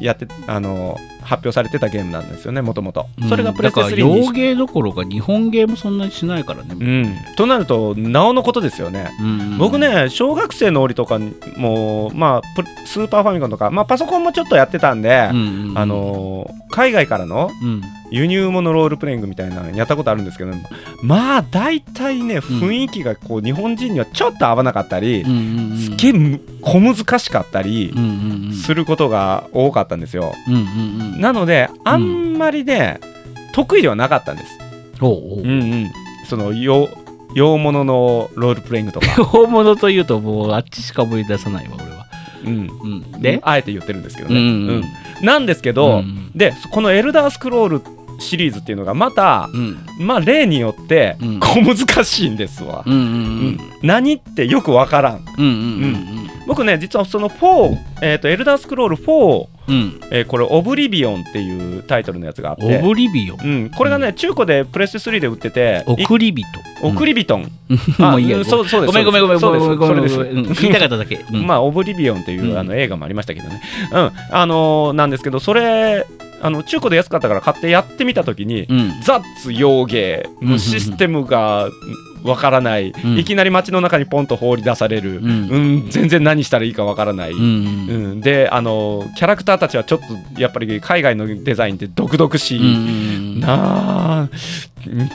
やってあの発表されてたゲームなんですよねもともとそれがプレステだから3に洋ゲーどころか日本ゲームそんなにしないからね、うん、となるとなおのことですよね。うん僕ね小学生の折とかにもまあプスーパーファミコンとか、まあ、パソコンもちょっとやってたんで、うんうんうん。あのー海外からのうん輸入物ロールプレイングみたいなのやったことあるんですけどまあ大体ね雰囲気がこう日本人にはちょっと合わなかったり、うんうんうん。すっげえむ小難しかったりすることが多かったんですよ。うんうんうん。なのであんまりね、得意ではなかったんです。おうおうう。んうん、その洋洋物のロールプレイングとか、大物というともうあっちしか思い出さないわ俺は、うん、うん、でで、あえて言ってるんですけどうんね。うん。うん。なんですけど、うん。でこの「エルダースクロール」シリーズっていうのがまた、うん。まあ例によってうん。小難しいんですわ。うんうんうん。何ってよくわからん。うんうんうん僕ね実はその4、えーと「エルダースクロール4」うん。えーこれ「オブリビオン」っていうタイトルのやつがあっオて。ブリビオンうん、これがね、中古でプレステ3で売ってて、い送り人送り人、もういいや。うんそうそうです。ごめんごめんごめんごめんごめんそうです。うん言いたかっただけ。うん。まあ、オブリビオンっていう、うん。あの映画もありましたけどね、うん、あのーなんですけど、それ、あの中古で安かったから買ってやってみたときに、うん。ザッツ洋芸、もうシステムがわからない、うん。いきなり街の中にポンと放り出される、ううんん全然何したらいいかわからない。ううん。んであのキャラクターたちはちょっとやっぱり海外のデザインって独々しい、うんなあ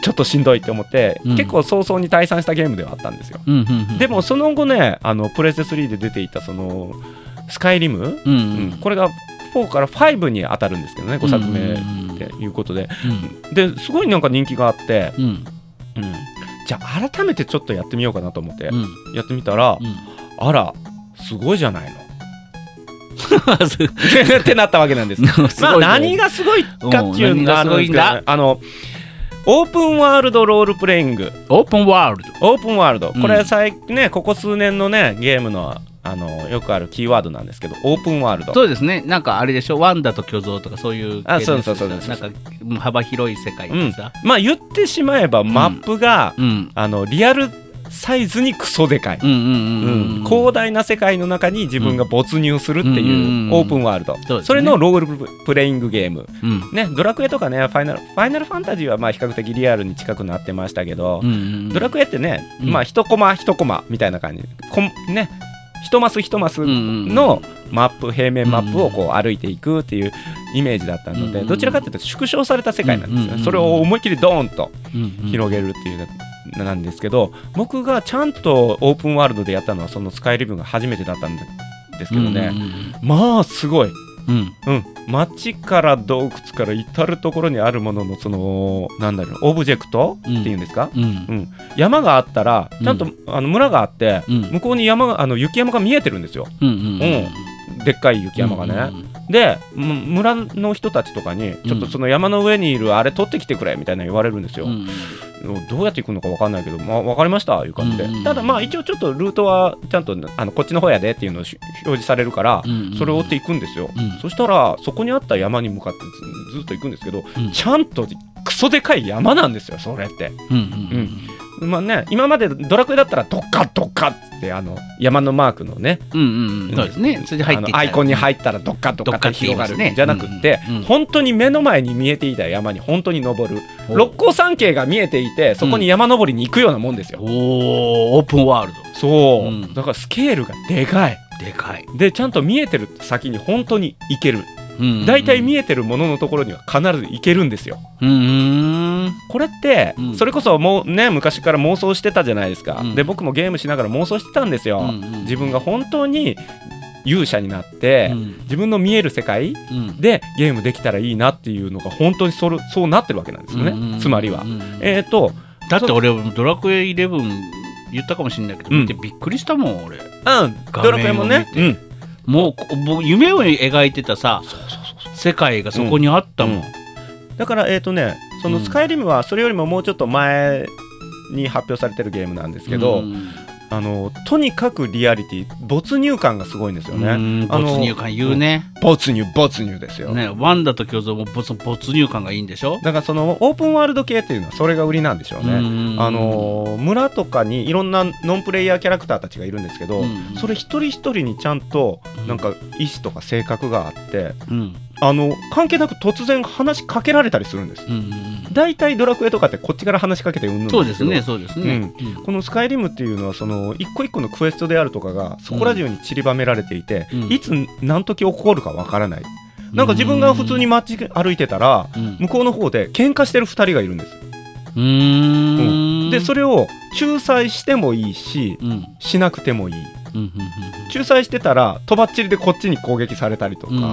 ちょっとしんどいって思って、うん。結構早々に退散したゲームではあったんですよ。でもその後ねあのプレステ3で出ていたそのスカイリム、うん。これが4から5に当たるんですけどね5作目うんっていうことで。うんですごいなんか人気があって、うん。うん。じゃあ改めてちょっとやってみようかなと思ってうん。やってみたら、うん。あらすごいじゃないの。すってなったわけなんです。まあ何がすごいかっていうのがあるん。ですけどね、あのオープンワールドロールプレイング。オープンワールド。オープンワールド。うん。これ最近ねここ数年のねゲームのあのよくあるキーワードなんですけどオープンワールド。そうですね。なんかあれでしょ？ワンダと巨像とかそういうあそうそうそうそうなんかうん幅広い世界でさ。まあ言ってしまえばマップが、うん。あのリアルサイズにクソでかい、うんうんううん。ん。広大な世界の中に自分が没入するってうんうんいううん。オープンワールド、そうですね。それのロールプレイングゲーム。うん。ねドラクエとかねファイナルファイナルファンタジーはまあ比較的リアルに近くなってましたけど、うんうんドラクエってね、うん。まあ一コマ一コマみたいな感じ。ね一マス一マスのマップ平面マップをこう歩いていくっていうイメージだったので、うんどちらかというと縮小された世界なんですよ。それを思いっきりドーンと広げるっていうのなんですけど僕がちゃんとオープンワールドでやったのはそのスカイリブンが初めてだったんですけどね、まあすごい、うん。うん、街から洞窟から至る所にあるもののそのなんだろう。オブジェクトっていうんですか、うん。うん。うん、山があったらちゃんと、あの村があって、うん。向こうに山があの雪山が見えてるんですよ。うんうんでっかい雪山がね、でむ村の人たちとかにちょっとその山の上にいるあれ取ってきてくれみたいな言われるんですよ、うんどうやって行くのか分かんないけど、まあ、分かりました？いう感じで、ただまあ一応ちょっとルートはちゃんとあのこっちの方やでっていうのをし表示されるから、それを追っていくんですよ、うん。そしたらそこにあった山に向かってずずっと行くんですけど、うん。ちゃんとクソでかい山なんですよそれって。うん。うんまあね今までドラクエだったらドッカッドッカッってあの山のマークのね。うんうんうん。そうですね。アイコンに入ったらドッカッドッカッって広がるんじゃなくって、うんうん本当に目の前に見えていた山に本当に登る。おう。六甲山系が見えていてそこに山登りに行くようなもんですよ、おーオープンワールそう、うん。だからスケールがでかい。ドでかい。でちゃんと見えてる先に本当に行ける大体見えてるもののところには必ず行けるんですよ。うんうん。これって、うん。それこそもうね昔から妄想してたじゃないですか、うん。で僕もゲームしながら妄想してたんですよ、うんうん。自分が本当に勇者になって、うん。自分の見える世界うん。でゲームできたらいいなっていうのが本当にそれそうなってるわけなんですよね、うんうんつまりは、うんうん。えっ、とだって俺ドラクエ11言ったかもしれないけどうん。見てびっくりしたもん俺。うん。ドラクエもね。見てもうこもう夢を描いてたさ世界がそこにあったもん。うん。だからえっ、とねそのうんスカイリムはそれよりももうちょっと前に発表されてるゲームなんですけど、うんあのとにかくリアリティ没入感がすごいんですよね、没入感言うね。没入没入ですよ、ねワンダと巨像も没没入感がいいんでしょ？だからそのオープンワールド系っていうのはそれが売りなんでしょうね、うんあの村とかにいろんなノンプレイヤーキャラクターたちがいるんですけど、うんそれ一人一人にちゃんとなんか意志とか性格があって、うんあの関係なく突然話しかけられたりするんです。うんうんうん。大体ドラクエとかってこっちから話しかけてうんぬんそうですねそうですね、うん。このスカイリムっていうのはその一個一個のクエストであるとかがそこら中に散りばめられていて、うん。いつ何時起こるかわからない。なんか自分が普通に街歩いてたらうん。向こうの方で喧嘩してる2人がいるんです、うーん。でそれを仲裁してもいいしうん。うんしなくてもいい。うん仲裁してたらとばっちりでこっちに攻撃されたりとか、うんう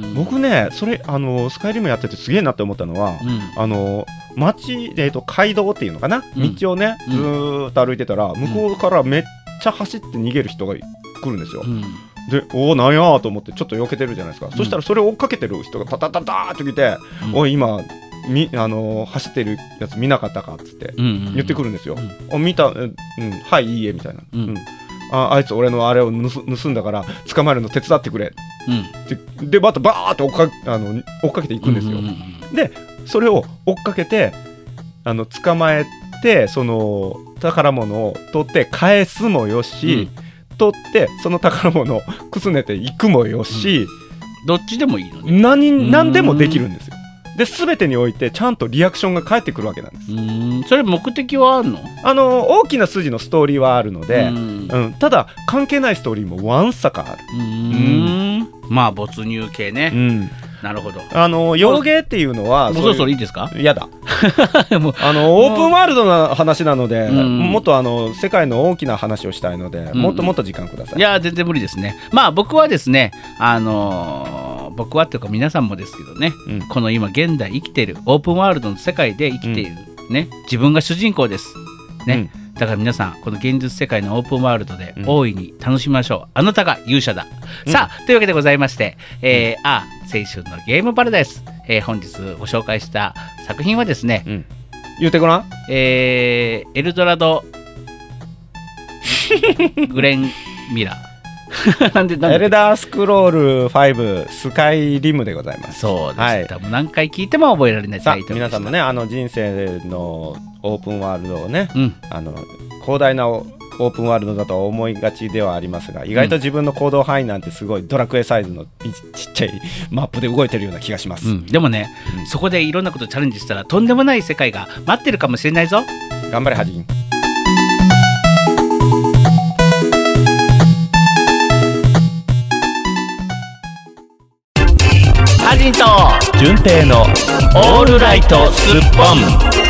ん僕ねそれあのスカイリムやっててすげえなって思ったのは、うん。あの街、えー、と街道っていうのかな、うん。道をねうん。ずーっと歩いてたら向こうからめっちゃ走って逃げる人が来るんですよ、うん。でおおなんやと思ってちょっと避けてるじゃないですか、そしたらそれを追っかけてる人がタタタターって来て、うん。おい今みあのー走ってるやつ見なかったかっつってうんうん言ってくるんですよ、うん。お見た、うんうん、はいいいえみたいな、うんああいつ俺のあれを盗盗んだから捕まえるの手伝ってくれ。うん。ってでまたバーって追っかあの追っかけていくんですよ、ううんそれを追っかけてあの捕まえてその宝物を取って返すもよし、取ってその宝物をくすねていくもよし、どっちでもいいのね。何何でもできるんですよ。で全てにおいてちゃんとリアクションが返ってくるわけなんです。ん。それ目的はあるの？あの大きな筋のストーリーはあるので、うん。うん。ただ関係ないストーリーもわんさかある。うーん。まあ没入系ね、うんなるほど。あの洋芸っていうのはもうそろそろいいいですか？うやだ。もうあのオープンワールドな話なので、うん。もっとあの世界の大きな話をしたいので、うん。もっともっと時間ください。いや全然無理ですね。まあ僕はですねあのー僕はっていうか皆さんもですけどね、うん。この今現代生きているオープンワールドの世界で生きている、ね自分が主人公です。ね、だから皆さんこの現実世界のオープンワールドでうん。大いに楽しみましょう、あなたが勇者だ、うん。さあというわけでございまして、えーあ青春のゲームパラダイス、えー本日ご紹介した作品はですね、うん。言ってごらん。えーエルドラドグレンミラー なんでなんで？エルダースクロール5スカイリムでございます。そうではい。何回聞いても覚えられないタイトル皆さんもねあの人生のオープンワールドをねうん。あの広大なオオープンワールドだと思いがちではありますが意外と自分の行動範囲なんてすごいドラクエサイズのいちっちゃいマップで動いてるような気がします、うん、でもね、うん。そこでいろんなことチャレンジしたらとんでもない世界が待ってるかもしれないぞ。頑張れハジンハジンと。順平のオールライトスッポン。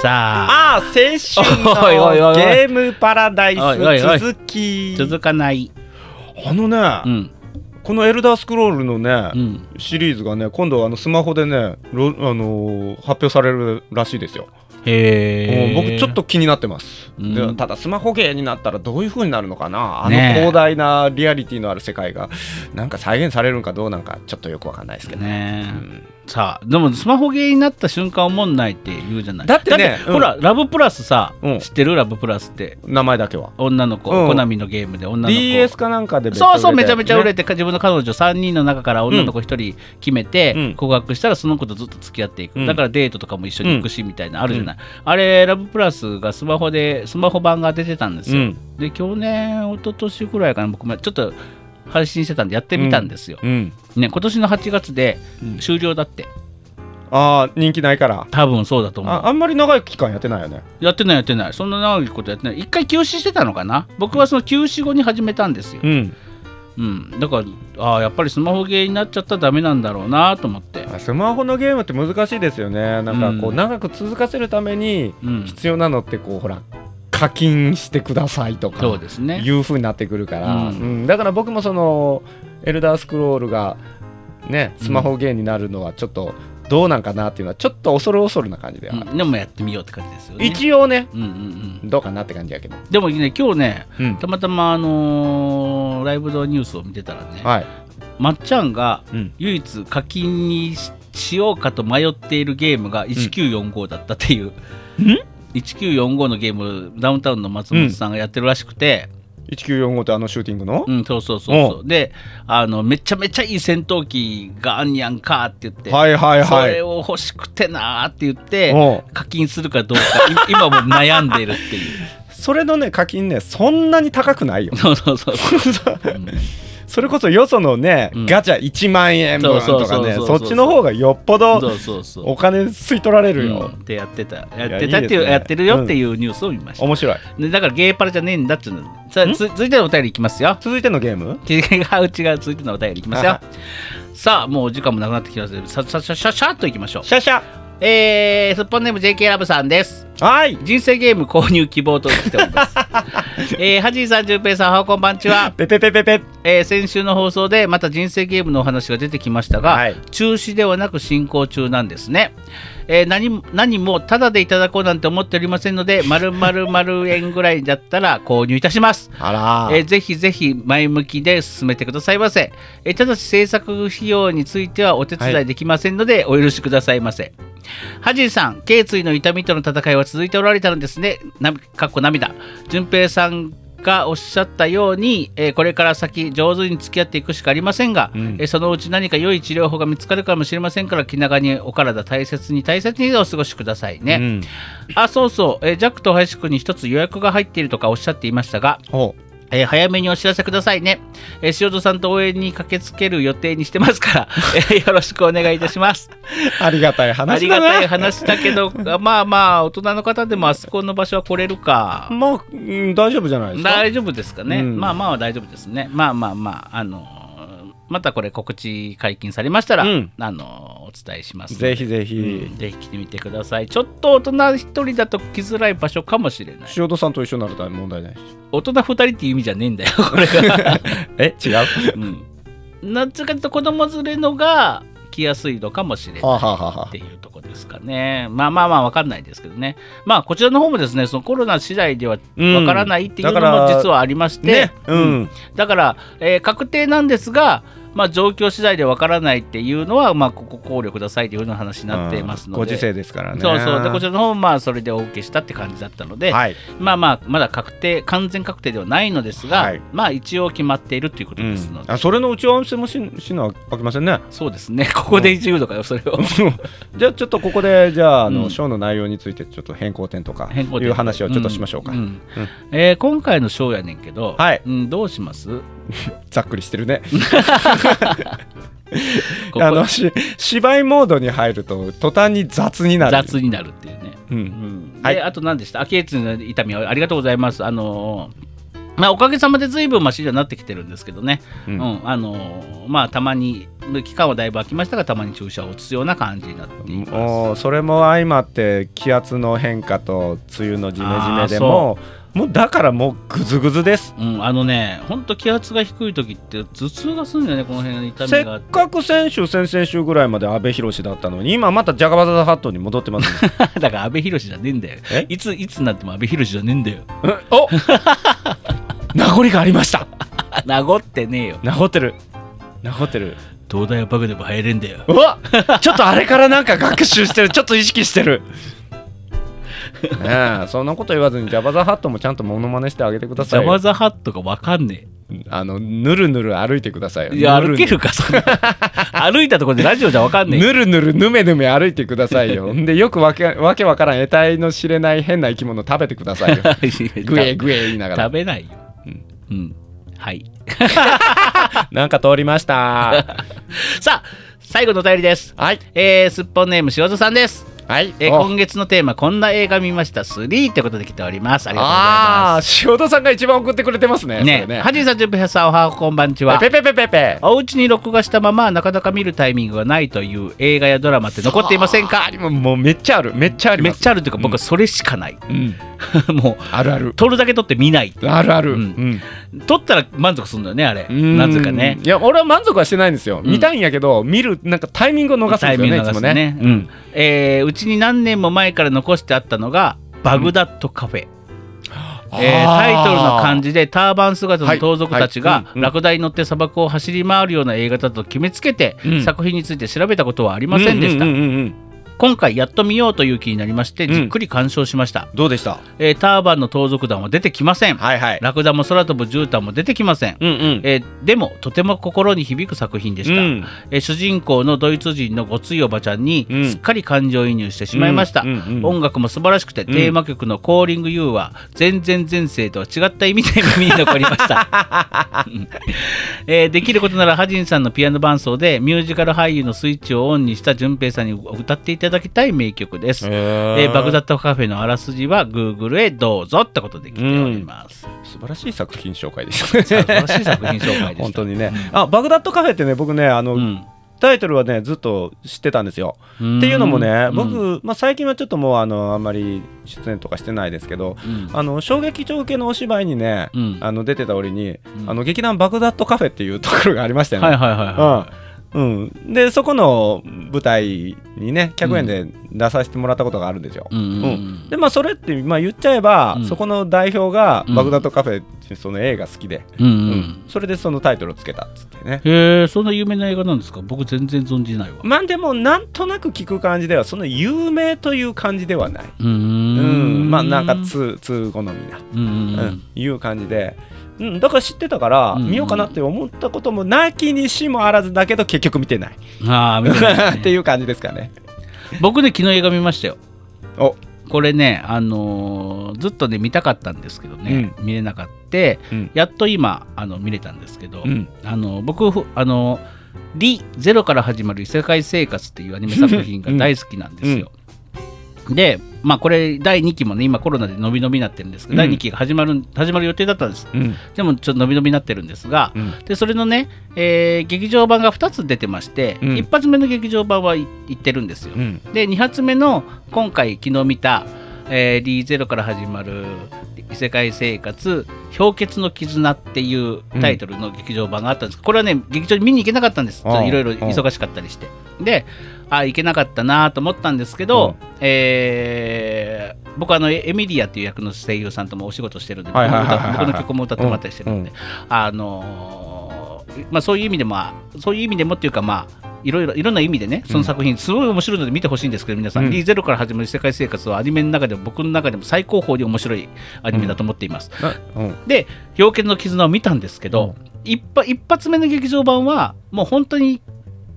さあ。ああ青春の ゲームパラダイス続き。続かない。あのね、うん。この「エルダースクロール」のね、うん。シリーズがね今度あのスマホでねロあのー発表されるらしいですよ、へ僕ちょっと気になってます、うん。でただスマホゲーになったらどういう風になるのかな。あの広大なリアリティのある世界がなんか再現されるのかどうなんかちょっとよくわかんないですけど。ねねえ。うんさあでもスマホゲーになった瞬間思んないって言うじゃない。だってねうん。ほらラブプラスさ、うん。知ってるラブプラスって。名前だけは。女の子、うん。コナミのゲームで女の子。DS かなんかで別そうそうめちゃめちゃ売れてて、自分の彼女3人の中から女の子1人決めてうん。告白したらその子とずっと付き合っていく、うん。だからデートとかも一緒に行くしみたいなあるじゃない、あれラブプラスがスマホでスマホ版が出てたんですよ、うん。で去年一昨年ぐらいかな僕もちょっと配信してたんでやってみたんですよ、うん。ね、今年の8月でうん。終了だって。ああ人気ないから。多分そうだと思う。ああんまり長い期間やってないよね。やってないやってない。そんな長いことやってない。一回休止してたのかな？僕はその休止後に始めたんですよ、うん。うん、だからああやっぱりスマホゲーになっちゃったらダメなんだろうなと思って、スマホのゲームって難しいですよね。なんかこううん。長く続かせるためにうん、必要なのってこうほら課金してくださいとかそうですね。いう風になってくるから、うん。うん。だから僕もその「エルダースクロール」がねスマホゲーになるのはちょっとどうなんかなっていうのはちょっと恐る恐るな感じではうん、でもやってみようって感じですよね。一応ねうんうんうん。どうかなって感じやけど、でもね今日ねうん。たまたまあのーライブドニュースを見てたらね、はい、まっちゃんがうん、唯一課金にししようかと迷っているゲームが1945だったっていう、1945のゲームダウンタウンの松本さんがやってるらしくて、1945ってあのシューティングの、うん、そうそうそうそう。で、あの、めちゃめちゃいい戦闘機があんやんかって言って、はいはいそはい。れを欲しくてなーって言って、課金するかどうか、い 今も悩んでるっていう。それのね課金ねそんなに高くないよ。そうそうそうそう、うんそれこそよそのね、うん。ガチャ1万円分とかねそっちの方がよっぽどそうそうそうお金吸い取られるよ、うん。ってやってた。やってたっていうね。やってるよっていうニュースを見ました、面白い。でだからゲーパラじゃねえんだっつうの。さあ続いてのお便りいきますよ。続いてのゲーム？違う違う続いてのお便りいきますよ。さあもうお時間もなくなってきましたのでさささしゃしゃっといきましょう。シャシャえー、すっぽんネーム JK ラブさんですはい人生ゲーム購入希望と来ております。えー、はじいさん、じゅんぺいさん、おはこんばんちは。ペペペペペえー先週の放送でまた人生ゲームのお話が出てきましたが、はい中止ではなく進行中なんですね。えー何も何もタダでいただこうなんて思っておりませんので、丸々丸円ぐらいだったら購入いたします。あらえーぜひぜひ前向きで進めてくださいませ。えーただし制作費用についてはお手伝いできませんので、お許しくださいませ。ハジーさん、頸椎の痛みとの戦いは続いておられたのですね。なかっこ涙。淳平さんがおっしゃったように、えーこれから先上手に付き合っていくしかありませんが、うんえーそのうち何か良い治療法が見つかるかもしれませんから気長にお体大切に大切にお過ごしくださいね。うんあそうそう、えージャックと林くんに一つ予約が入っているとかおっしゃっていましたが、ほえー早めにお知らせくださいね、えー塩戸さんと応援に駆けつける予定にしてますから、えーよろしくお願いいたします。う ありがたいあ話だなりがたい話だけど、まあまあ、大人の方でもあそこの場所は来れるか。まあ、うん大丈夫じゃないですか？大丈夫ですかね。うんまあまあ大丈夫ですね。まあまあまあ、あのーまたこれ告知解禁されましたら、うんあのーお伝えしますぜひぜひ、うんぜひ来てみてください。ちょっと大人一人だと来づらい場所かもしれない。塩戸さんと一緒になると問題ないし大人二人っていう意味じゃねえんだよ、これが。え？違う？うん。なんつうかと子供連れのが来やすいのかもしれない。っていうとこですかね。まあまあまあわかんないですけどね。まあこちらの方もですね、そのコロナ次第ではうんわからないっていうのも実はありまして、ねうんだから、えー確定なんですが、まあ状況次第でわからないっていうのは、まあここ考慮くださいというような話になってますので。ご時世ですからね。そうそう。でこちらの方もまあそれでお受けしたって感じだったので、はい、まあまあまだ確定完全確定ではないのですが、はい。まあ一応決まっているということうんですので、あそれの打ち合わせもししなあきませんね。そうですね。ここで言うのかよそれをじゃあちょっとここでじゃああの、うん。ショーの内容についてちょっと変更点とか変更点。いう話をちょっとしましょうか、んん。えー今回のショーやねんけど、はい。うん、どうします？ざっくりしてるね。あのし芝居モードに入ると途端に雑になる。雑になるっていうね、ううん。ん、はい。であと何でした？秋越の痛みはありがとうございます。あのーまあ、おかげさまで随分マシにはなってきてるんですけどね、ううん。んあのーまあたまに期間はだいぶ空きましたがたまに注射を打つような感じになっています。それも相まって気圧の変化と梅雨のジメジメでももうだからもうグズグズですうん、あのね、本当気圧が低い時って頭痛がするんだよね、この辺の痛せっみがあって。かく先週先々週ぐらいまで阿部寛だったのに今またジャガバザハットに戻ってますね だから阿部寛じゃねえんだよえ？いついつになっても阿部寛じゃねえんだよ。うんお 名残がありました名残ってねえよ。名残ってる名残ってる東大はバカでも入れんだよ。うわちょっとあれからなんか学習してるちょっと意識してるねえそんなこと言わずにジャバザハットもちゃんとモノマネしてあげてくださいよジャバザハットがわかんねあのぬるぬる歩いてください。いや、ぬ歩けるか、そんな。歩いたところでラジオじゃわかんねえよ。ぬるぬるぬめぬめ歩いてくださいよんでよくわけわけわからん得体の知れない変な生き物食べてくださいよ グエグエ言いながら食べないよ。うんうん。はい。なんか通りましたさあ、最後のお便りです。はいえー、すっぽんネーム塩津さんです。はい。え今月のテーマ、こんな映画見ました、3ってことで来ております。ありがとうございああます。ー塩田さんが一番送ってくれてますねね。はじいさん、じゅんぺいさん、おはこんばんちは。ペペペペペお家に録画したままなかなか見るタイミングがないという映画やドラマって残っていませんか？ももうめっちゃある。めっちゃあります。めっちゃあるっていうか、僕はそれしかない。うん。もう、あるある。撮るだけ撮って見ない。あるある、うん。うん。撮ったら満足するんだよね、あれ。うん。なぜかね。いや俺は満足はしてないんですよ、うん見たいんやけど見るなんかタイミングを逃すんですよねいつもね。うん。えーうちに何年も前から残してあったのが、バグダッドカフェ。えータイトルの漢字でターバン姿の盗賊たちがラクダに乗って砂漠を走り回るような映画だと決めつけて、うん。作品について調べたことはありませんでした、うんうんうんうん今回やっと見ようという気になりましてうん。じっくり鑑賞しました、どうでした？えーターバンの盗賊団は出てきません、はい。はいラクダも空飛ぶ絨毯も出てきません、うんうん。えーでもとても心に響く作品でした、うん。えー主人公のドイツ人のごついおばちゃんにうん。すっかり感情移入してしまいました、うんうんうん。音楽も素晴らしくて、テーマ曲の「コーリング You」は全然前世とは違った意味で耳に残りました、うん。えーできることならハジンさんのピアノ伴奏でミュージカル俳優のスイッチをオンにした淳平さんに歌っていただきたい名曲です、ええーバグダッドカフェのあらすじは Google へどうぞってことで来ております、素晴らしい作品紹介でした素晴らしい作品紹介本当にね、あバグダッドカフェってね僕ねあの、うん。タイトルはねずっと知ってたんですよ。うん。っていうのもねうん。僕、まあ、最近はちょっともうあのあんまり出演とかしてないですけどうん。あの衝撃場系のお芝居にね、うん。あの出てた折に、ん。あの劇団バグダッドカフェっていうところがありましたよね。うん、でそこの舞台にね客演で出させてもらったことがあるんですよ。い。うんうんうん。でまあそれって、まあ、言っちゃえば、うん。そこの代表がうんバグダッドカフェってその映画好きで、うん。ううん。ん。それでそのタイトルをつけたっつってね。へえそんな有名な映画なんですか？僕全然存じないわ。まあでもなんとなく聞く感じではその有名という感じではない。うん。ん、まあなんか通通好みな、うん。いう感じで、うん、だから知ってたからうん見ようかなって思ったこともなきにしもあらずだけど結局見てない。うんああ見てない。っていう感じですかね。僕ね昨日映画見ましたよ。お。これねあのーずっとね見たかったんですけどね、見れなかった。うん。やっと今あの見れたんですけど、うん。あの僕ふあのリゼロから始まる異世界生活っていうアニメ作品が大好きなんですよ。で、まあこれ第2期もね今コロナで伸び伸びになってるんですけど、うん。第2期が始まる始まる予定だったんです。うん。でもちょっと伸び伸びになってるんですが、うん。でそれのね、えー劇場版が2つ出てまして、うん。一発目の劇場版はい行ってるんですよ。うん。で2発目の今回昨日見た、えー、D0 から始まる異世界生活氷結の絆っていうタイトルの劇場版があったんです。これはね劇場に見に行けなかったんです。いろいろ忙しかったりして。であ行けなかったなと思ったんですけど、えー僕はあのエエミリアっていう役の声優さんともお仕事してるんで僕の曲も歌ってもらったりしてるんで、うんあのーまあ、そういう意味でもそういう意味でもっていうかまあいろいろいろんな意味でねその作品すごい面白いので見てほしいんですけど皆さん、うん。D0 から始まる世界生活はアニメの中でも僕の中でも最高峰に面白いアニメだと思っています、なうん。で「氷結の絆」を見たんですけど、一発一発目の劇場版はもう本当に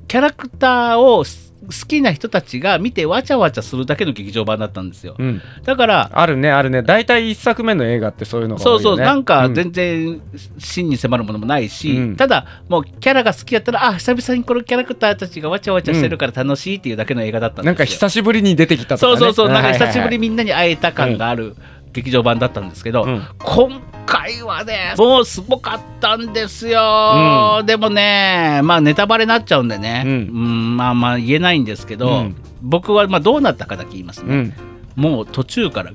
キャラクターをす好きな人たちが見てわちゃわちゃするだけの劇場版だったんですよ。うん。だからあるねあるね。大体一作目の映画ってそういうのがねそうそう、なんかうん全然真に迫るものもないし、うん。ただもうキャラが好きやったらあ久々にこのキャラクターたちがわちゃわちゃしてるから楽しいっていうだけの映画だったんですよ、なんか久しぶりに出てきたとかね。そうそうそう。なんか久しぶりみんなに会えた感がある劇場版だったんですけど、うん。今回はねもうすごかったんですよ、でもねまあネタバレになっちゃうんでね、うん。まあまあ言えないんですけど、うん。僕はまあどうなったかだけ言いますね、うん。もう途中から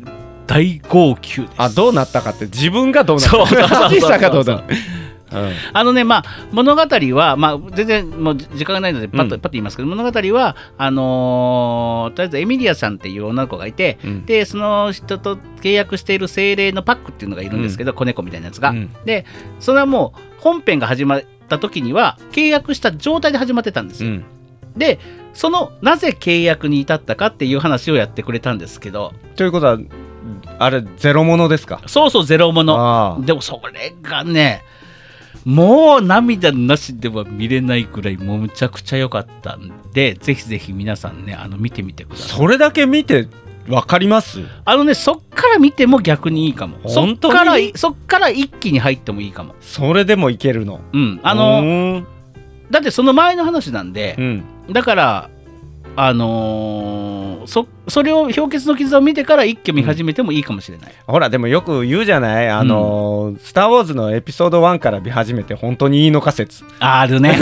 大号泣です。あどうなったかって自分がどうなったか。そうそうそうそうハジ さんがどうだあのねまあ物語は、まあ、全然もう時間がないのでパッと,、うん。パッと言いますけど物語はあのーとりあえずエミリアさんっていう女の子がいて、うん。でその人と契約している精霊のパックっていうのがいるんですけど、子猫みたいなやつが、うん。でそれはもう本編が始まった時には契約した状態で始まってたんですよ、うん。でそのなぜ契約に至ったかっていう話をやってくれたんですけど。ということはあれゼロものですか？そうそうゼロものでもそれがねもう涙なしでは見れないぐらいもうむちゃくちゃ良かったんでぜひぜひ皆さんねあの見てみてください。それだけ見てわかります？あのねそっから見ても逆にいいかも。そっ本当に？からそっから一気に入ってもいいかも。それでもいけるの？うん。あうのだってその前の話なんでうん。だからあのーそそれを氷結の傷を見てから一挙見始めてもいいかもしれない、ほらでもよく言うじゃない？あのースター・ウォーズ」のエピソード1から見始めて本当にいいのか説。あるね。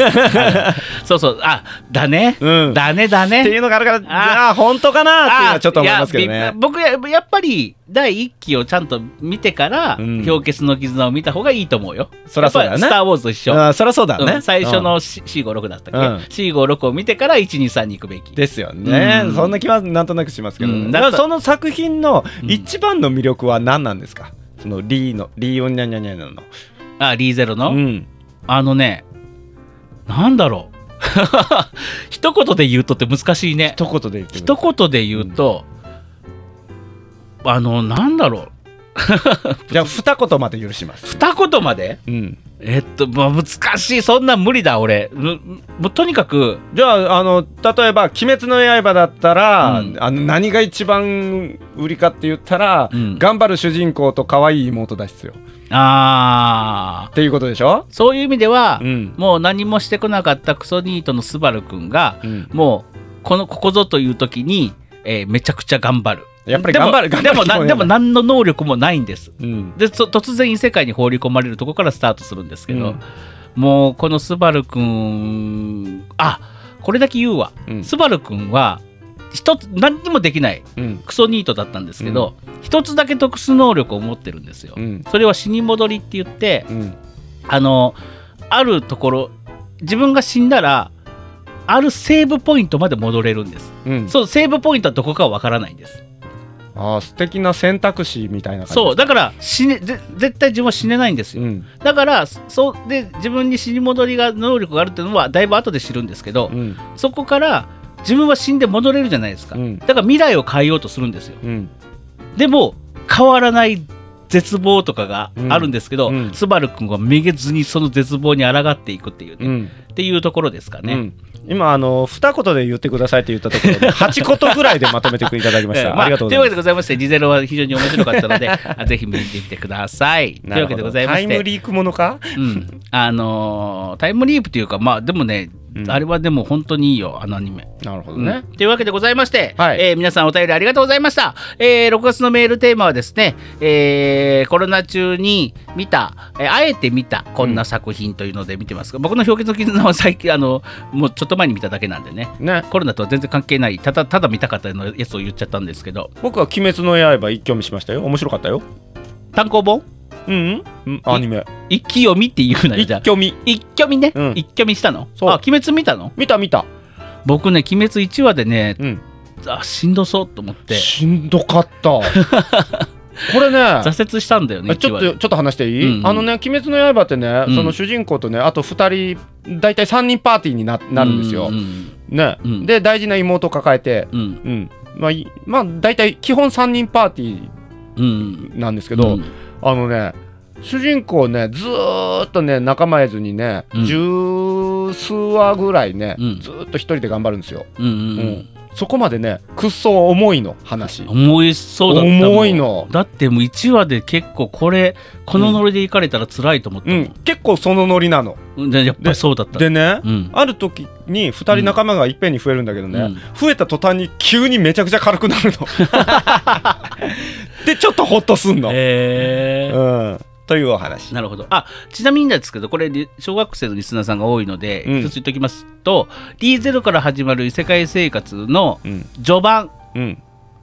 そうそう。あだね、うん。だねだね。っていうのがあるからじあゃあ本当かなっていうのはちょっと思いますけどね。僕ややっぱり第1期をちゃんと見てから、うん。氷結の絆を見た方がいいと思うよ。そりゃそうだよね。スター・ウォーズと一緒。あそりゃそうだね、うん。最初うん。の C- C56 だったっけ、うん ?C56 を見てから123に行くべき。ですよね、うん。そんな気はなんとなくしますけど、うん。だからその作品のうん。一番の魅力は何なんですか、そのリーのリーオンニャニャニャの。あ、リーゼロの、うん。あのね、なんだろう。一言で言うとって難しいね。一言で言って一言で言うと、あのなんだろう じゃあ二言まで許します。二言まで？うん。えっと、まあ、難しい。そんなん無理だ俺。むもうとにかく。じゃああの例えば「鬼滅の刃」だったら、うん。あの何が一番売りかって言ったら、うん。頑張る主人公と可愛い妹だ必要っあー。ていうことでしょ？そういう意味では、うん。もう何もしてこなかったクソニートのスバルくんが、うん。もうこのここぞという時に、えーめちゃくちゃ頑張るやっぱり頑張るでもでもなでも何の能力もないんです。うん。でそ突然異世界に放り込まれるとこからスタートするんですけど、うん。もうこのスバルくんあこれだけ言うわ、うん。スバルくんは一つ何にもできないうん。クソニートだったんですけど、一つだけ特殊能力を持ってるんですよ、うん。それは死に戻りって言ってうん。あのあるところ自分が死んだらあるセーブポイントまで戻れるんです、うん。そうセーブポイントはどこかはわからないんですああ素敵な選択肢みたいな感じそうだから死ねぜ絶対自分は死ねないんですよ、うん。だからそうで自分に死に戻りが能力があるっていうのはだいぶ後で知るんですけど、うん。そこから自分は死んで戻れるじゃないですか、うん。だから未来を変えようとするんですよ。うん。でも変わらない絶望とかがあるんですけど、うん。うんスバル君はめげずにその絶望に抗っていくっていうね、うん。っていうところですかね、うん。今あの二言で言ってくださいって言ったところで八言ぐらいでまとめていただきまし ええた、まあありがとうございます。というわけでございましてリゼロは非常に面白かったので あぜひ見てみてください。というわけでございまタして。イムリークものか？うん、あのータイムリープというかまあでもね、うん。あれはでも本当にいいよあのアニメ。なるほどうん。ね、というわけでございまして、はい。えー皆さんお便りありがとうございました、えー6月のメールテーマはですね、えーコロナ中に見た、えーあえて見たこんな作品というので見てますが、僕の氷結の絆は最近あのもうちょっと前に見ただけなんでね。ね。コロナとは全然関係ないただただ見たかったのやつを言っちゃったんですけど。僕は「鬼滅の刃」一挙見しましたよ。面白かったよ。単行本？うん、うん、アニメ。一気読みっていうな一じゃあ。挙見一挙見ね、うん。一挙見したの？そう。あ鬼滅見たの？見た見た。僕ね鬼滅1話でねうん。あしんどそうと思って。しんどかった。これね。挫折したんだよねあちょっ1話で。とちょっと話していい、うんうん。あのね「鬼滅の刃」ってね、うん。その主人公とねあと2人大体3人パーティーにななるんですよ。うんうんね。うん。で大事な妹を抱えて、うん。うん。まあ、いまあ大体基本3人パーティうんーなんですけど、うんあのね主人公ねずーっとね仲間えずにね、うん。十数話ぐらいね、うん。ずーっと一人で頑張るんですよ。うんうんうんそこまでねくっそ重いの話。重いそうだった重いの。だってもう1話で結構これこのノリで行かれたら辛いと思ったもん。うん、結構そのノリなの。うん。でやっぱりそうだった。でね、うん。ある時に2人仲間がいっぺんに増えるんだけどね、うん。増えた途端に急にめちゃくちゃ軽くなるの。でちょっとホッとすんの。へー。うん、というお話。なるほど。あちなみになんですけどこれリ小学生のリスナーさんが多いので、うん。一つ言っておきますと D0 から始まる異世界生活のうん。序盤うん、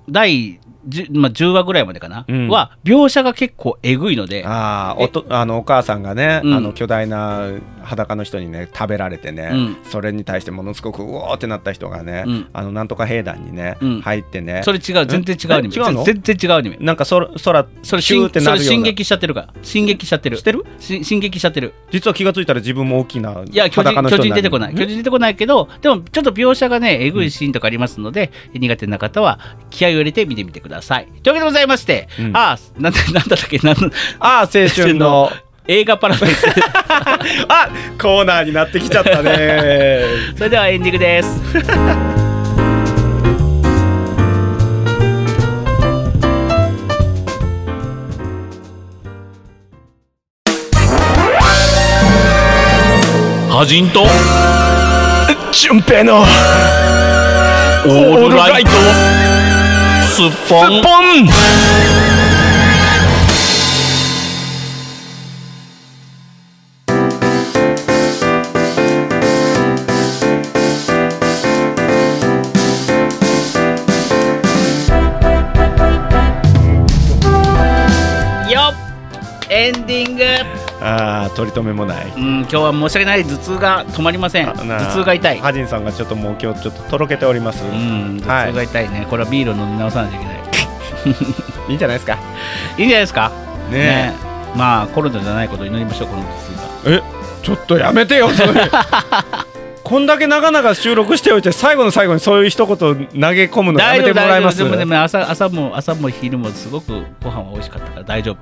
第 10,、まあ、10話ぐらいまでかな、うん。は描写が結構えぐいので。あーおとあのお母さんがね、うん。あの巨大な裸の人にね食べられてね、うん。それに対してものすごくうおーってなった人がね、うん。あのなんとか兵団にね、うん。入ってね。それ違う全然違うアニメ。うの？全然違うアニメ。なんかそら空それシューってなるような。それ進撃しちゃってるから。進撃しちゃってる。してる？し進撃しちゃってる。実は気がついたら自分も大きないや巨人裸の人になる。巨人出てこない。ん巨人出てこないけどでもちょっと描写がねえぐいシーンとかありますので、苦手な方は気合を入れて見てみてくださいというわけでございまして、うん。ああなんだなんだったっけ？なんああ青春の。映画パラダイス。あコーナーになってきちゃったね。それではエンディングです。ハジンと？純平の。オールライトスッああ取り留めもない。うん今日は申し訳ない頭痛が止まりません。頭痛が痛い。ハジンさんがちょっともう今日ちょっととろけております、うん頭痛が痛いね、これはビールを飲み直さないといけない。いいんじゃないですか？いいんじゃないですか？ねまあコロナじゃないことを祈りましょうこの頭痛がええちょっとやめてよそれ。こんだけ長々収録しておいて最後の最後にそういう一言投げ込むのやめてもらえます？でもでも朝朝も朝も昼もすごくご飯は美味しかったから大丈夫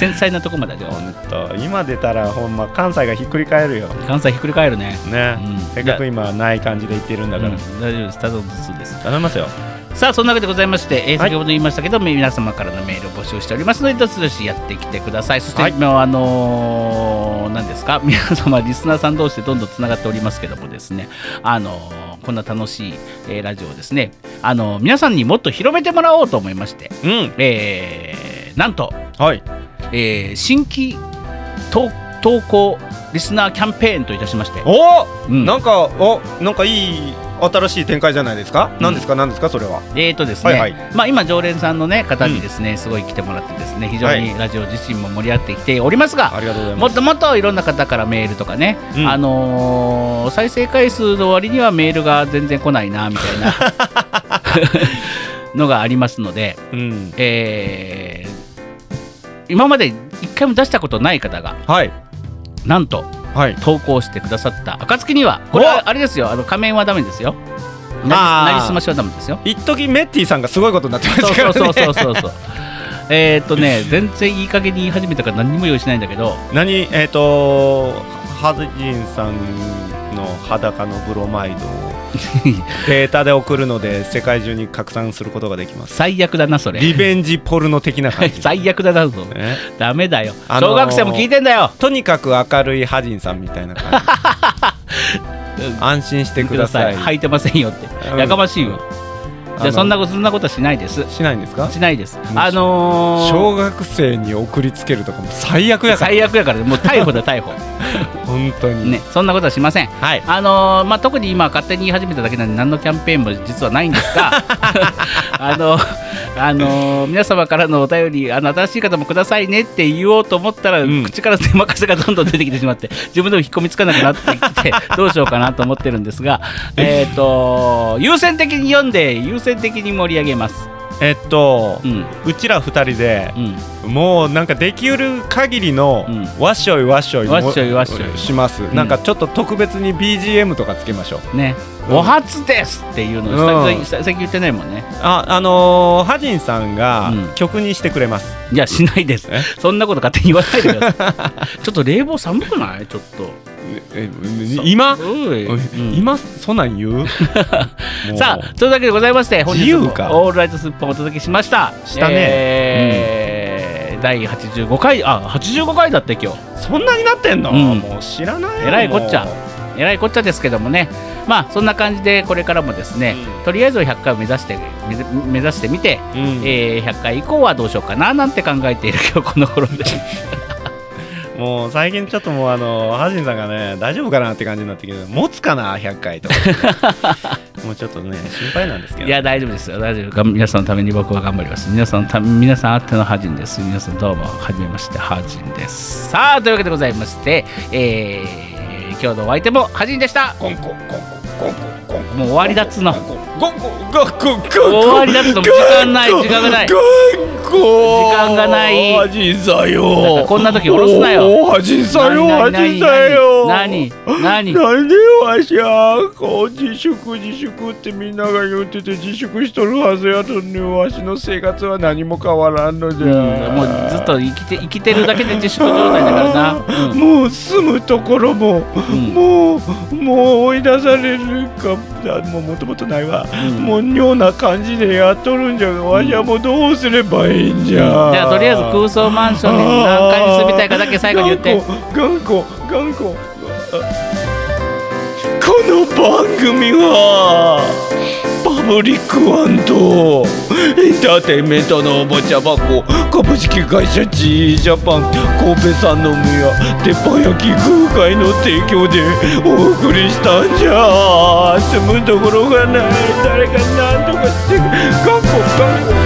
繊細なとこまでだよ。ほんと今出たらほんま関西がひっくり返るよ。関西ひっくり返るね。ね、うん。せっかく今ない感じで言ってるんだから、うん大丈夫です。ただのです。頼みますよ。さあそんなわけでございまして、えーはい先ほど言いましたけど、皆様からのメールを募集しておりますのでどしどしやってきてください。そして、はい今あのー何ですか？皆様リスナーさん同士でどんどんつながっておりますけどもですね。あのーこんな楽しい、えーラジオをですね。あのー皆さんにもっと広めてもらおうと思いまして、うん。えーなんと、はいえー新規投投稿リスナーキャンペーンといたしまして、お、うん。なんかおなんかいい新しい展開じゃないですか、うん。何ですか？何ですか？それは。えーとですね、はいはい。まあ、今常連さんの、ね、方にですね、すごい来てもらってですね非常にラジオ自身も盛り上がってきておりますが、ありがとうございます。もっともっといろんな方からメールとかね、うん。あのー再生回数の割にはメールが全然来ないなみたいな のがありますので、うん。えー今まで一回も出したことない方がはい。なんとはい。投稿してくださった。暁にはこれはあれですよ。あの仮面はダメですよ。なあ。なりすましはダメですよ。一時メッティさんがすごいことになってまそうしたからね。そうそうそうそうそう。えーっとね全然いい加減に言い始めたから何にも用意しないんだけど。何えっ、とハズジンさんの裸のブロマイドを データで送るので世界中に拡散することができます。最悪だなそれ。リベンジポルノ的な感じ、最悪だなぞ。ね、ダメだよ、あのー小学生も聞いてんだよ。とにかく明るいハジンさんみたいな感じ。安心してください。履いてません。よって、うん。やかましいよじゃあそんなこことそんなことはしないです。しないんですか？しないです。うあのー小学生に送りつけるとかも最悪やから。最悪やから。もう逮捕だ逮捕。本当に。ねそんなことはしません。はい。あのーまあ、特に今勝手に言い始めただけなんで何のキャンペーンも実はないんですが あのあのー皆様からのお便りあの新しい方もくださいねって言おうと思ったら、うん。口から出任せがどんどん出てきてしまって 自分でも引っ込みつかなくなってきてどうしようかなと思ってるんですが、えー、と優先的に読んで優先的に盛り上げます。えっとう、ん。うちら二人でうん。もうなんかできうる限りのうん。わっしょいわっしょいもわっしょいわっしょい。します、んなんかちょっと特別に BGM とかつけましょう。ね、うんお初ですっていうの久々最近言ってないもんね。ああのー、ハジンさんがうん。曲にしてくれます、いや、しないです。え？そんなこと勝手に言わないでください。ちょっと冷房寒くない？ちょっと。え今、今？そんなん言 う？さあ、というわけでございまして、本日オールライトスッポンをお届けしました。したね。えー第85回、あ、85回だって今日。そんなになってんの、うん。もう知らないよえらいこっちゃえらいこっちゃですけどもね。まあ、そんな感じで、これからもですね、うん。とりあえず100回を目指して、目指してみて、うん。えー100回以降はどうしようかななんて考えている 今日この頃で。もう最近ちょっともうあのハジンさんがね大丈夫かなって感じになってきて持つかな100回とか。もうちょっとね心配なんですけど。いや大丈夫ですよ。大丈夫。が皆さんのために僕は頑張ります。皆さんのため皆さんあってのハジンです。皆さんどうもはじめましてハジンです。さあというわけでございまして、えー今日のお相手もはじんでした。コンコンコンコンコンコ。ンもう終わりだっつの終わりだっつの。時間ない時間がない時間がないハジンさよこんな時下ろすなよおーハジンさよハジンさよ何何何なんでわしはこう自粛自粛ってみんなが言ってて自粛しとるはずやとにわしの生活は何も変わらんのじゃ、うんもうずっと生きて生きてるだけで自粛状態だからな、うんもう住むところも、んもうもう追い出されるかあもうもともとないわ、うん。もう妙な感じでやっとるんじゃ。わしはもうどうすればいいんじゃ、じゃあとりあえず空想マンションに何階に住みたいかだけ最後に言って。頑固頑固。この番組はパブリックワンとエンターテインメントのおもちゃ箱株式会社 G ジャパン神戸三宮鉄板焼き空海の提供でお送りしたんじゃ住むところがない誰か何とかして頑固頑固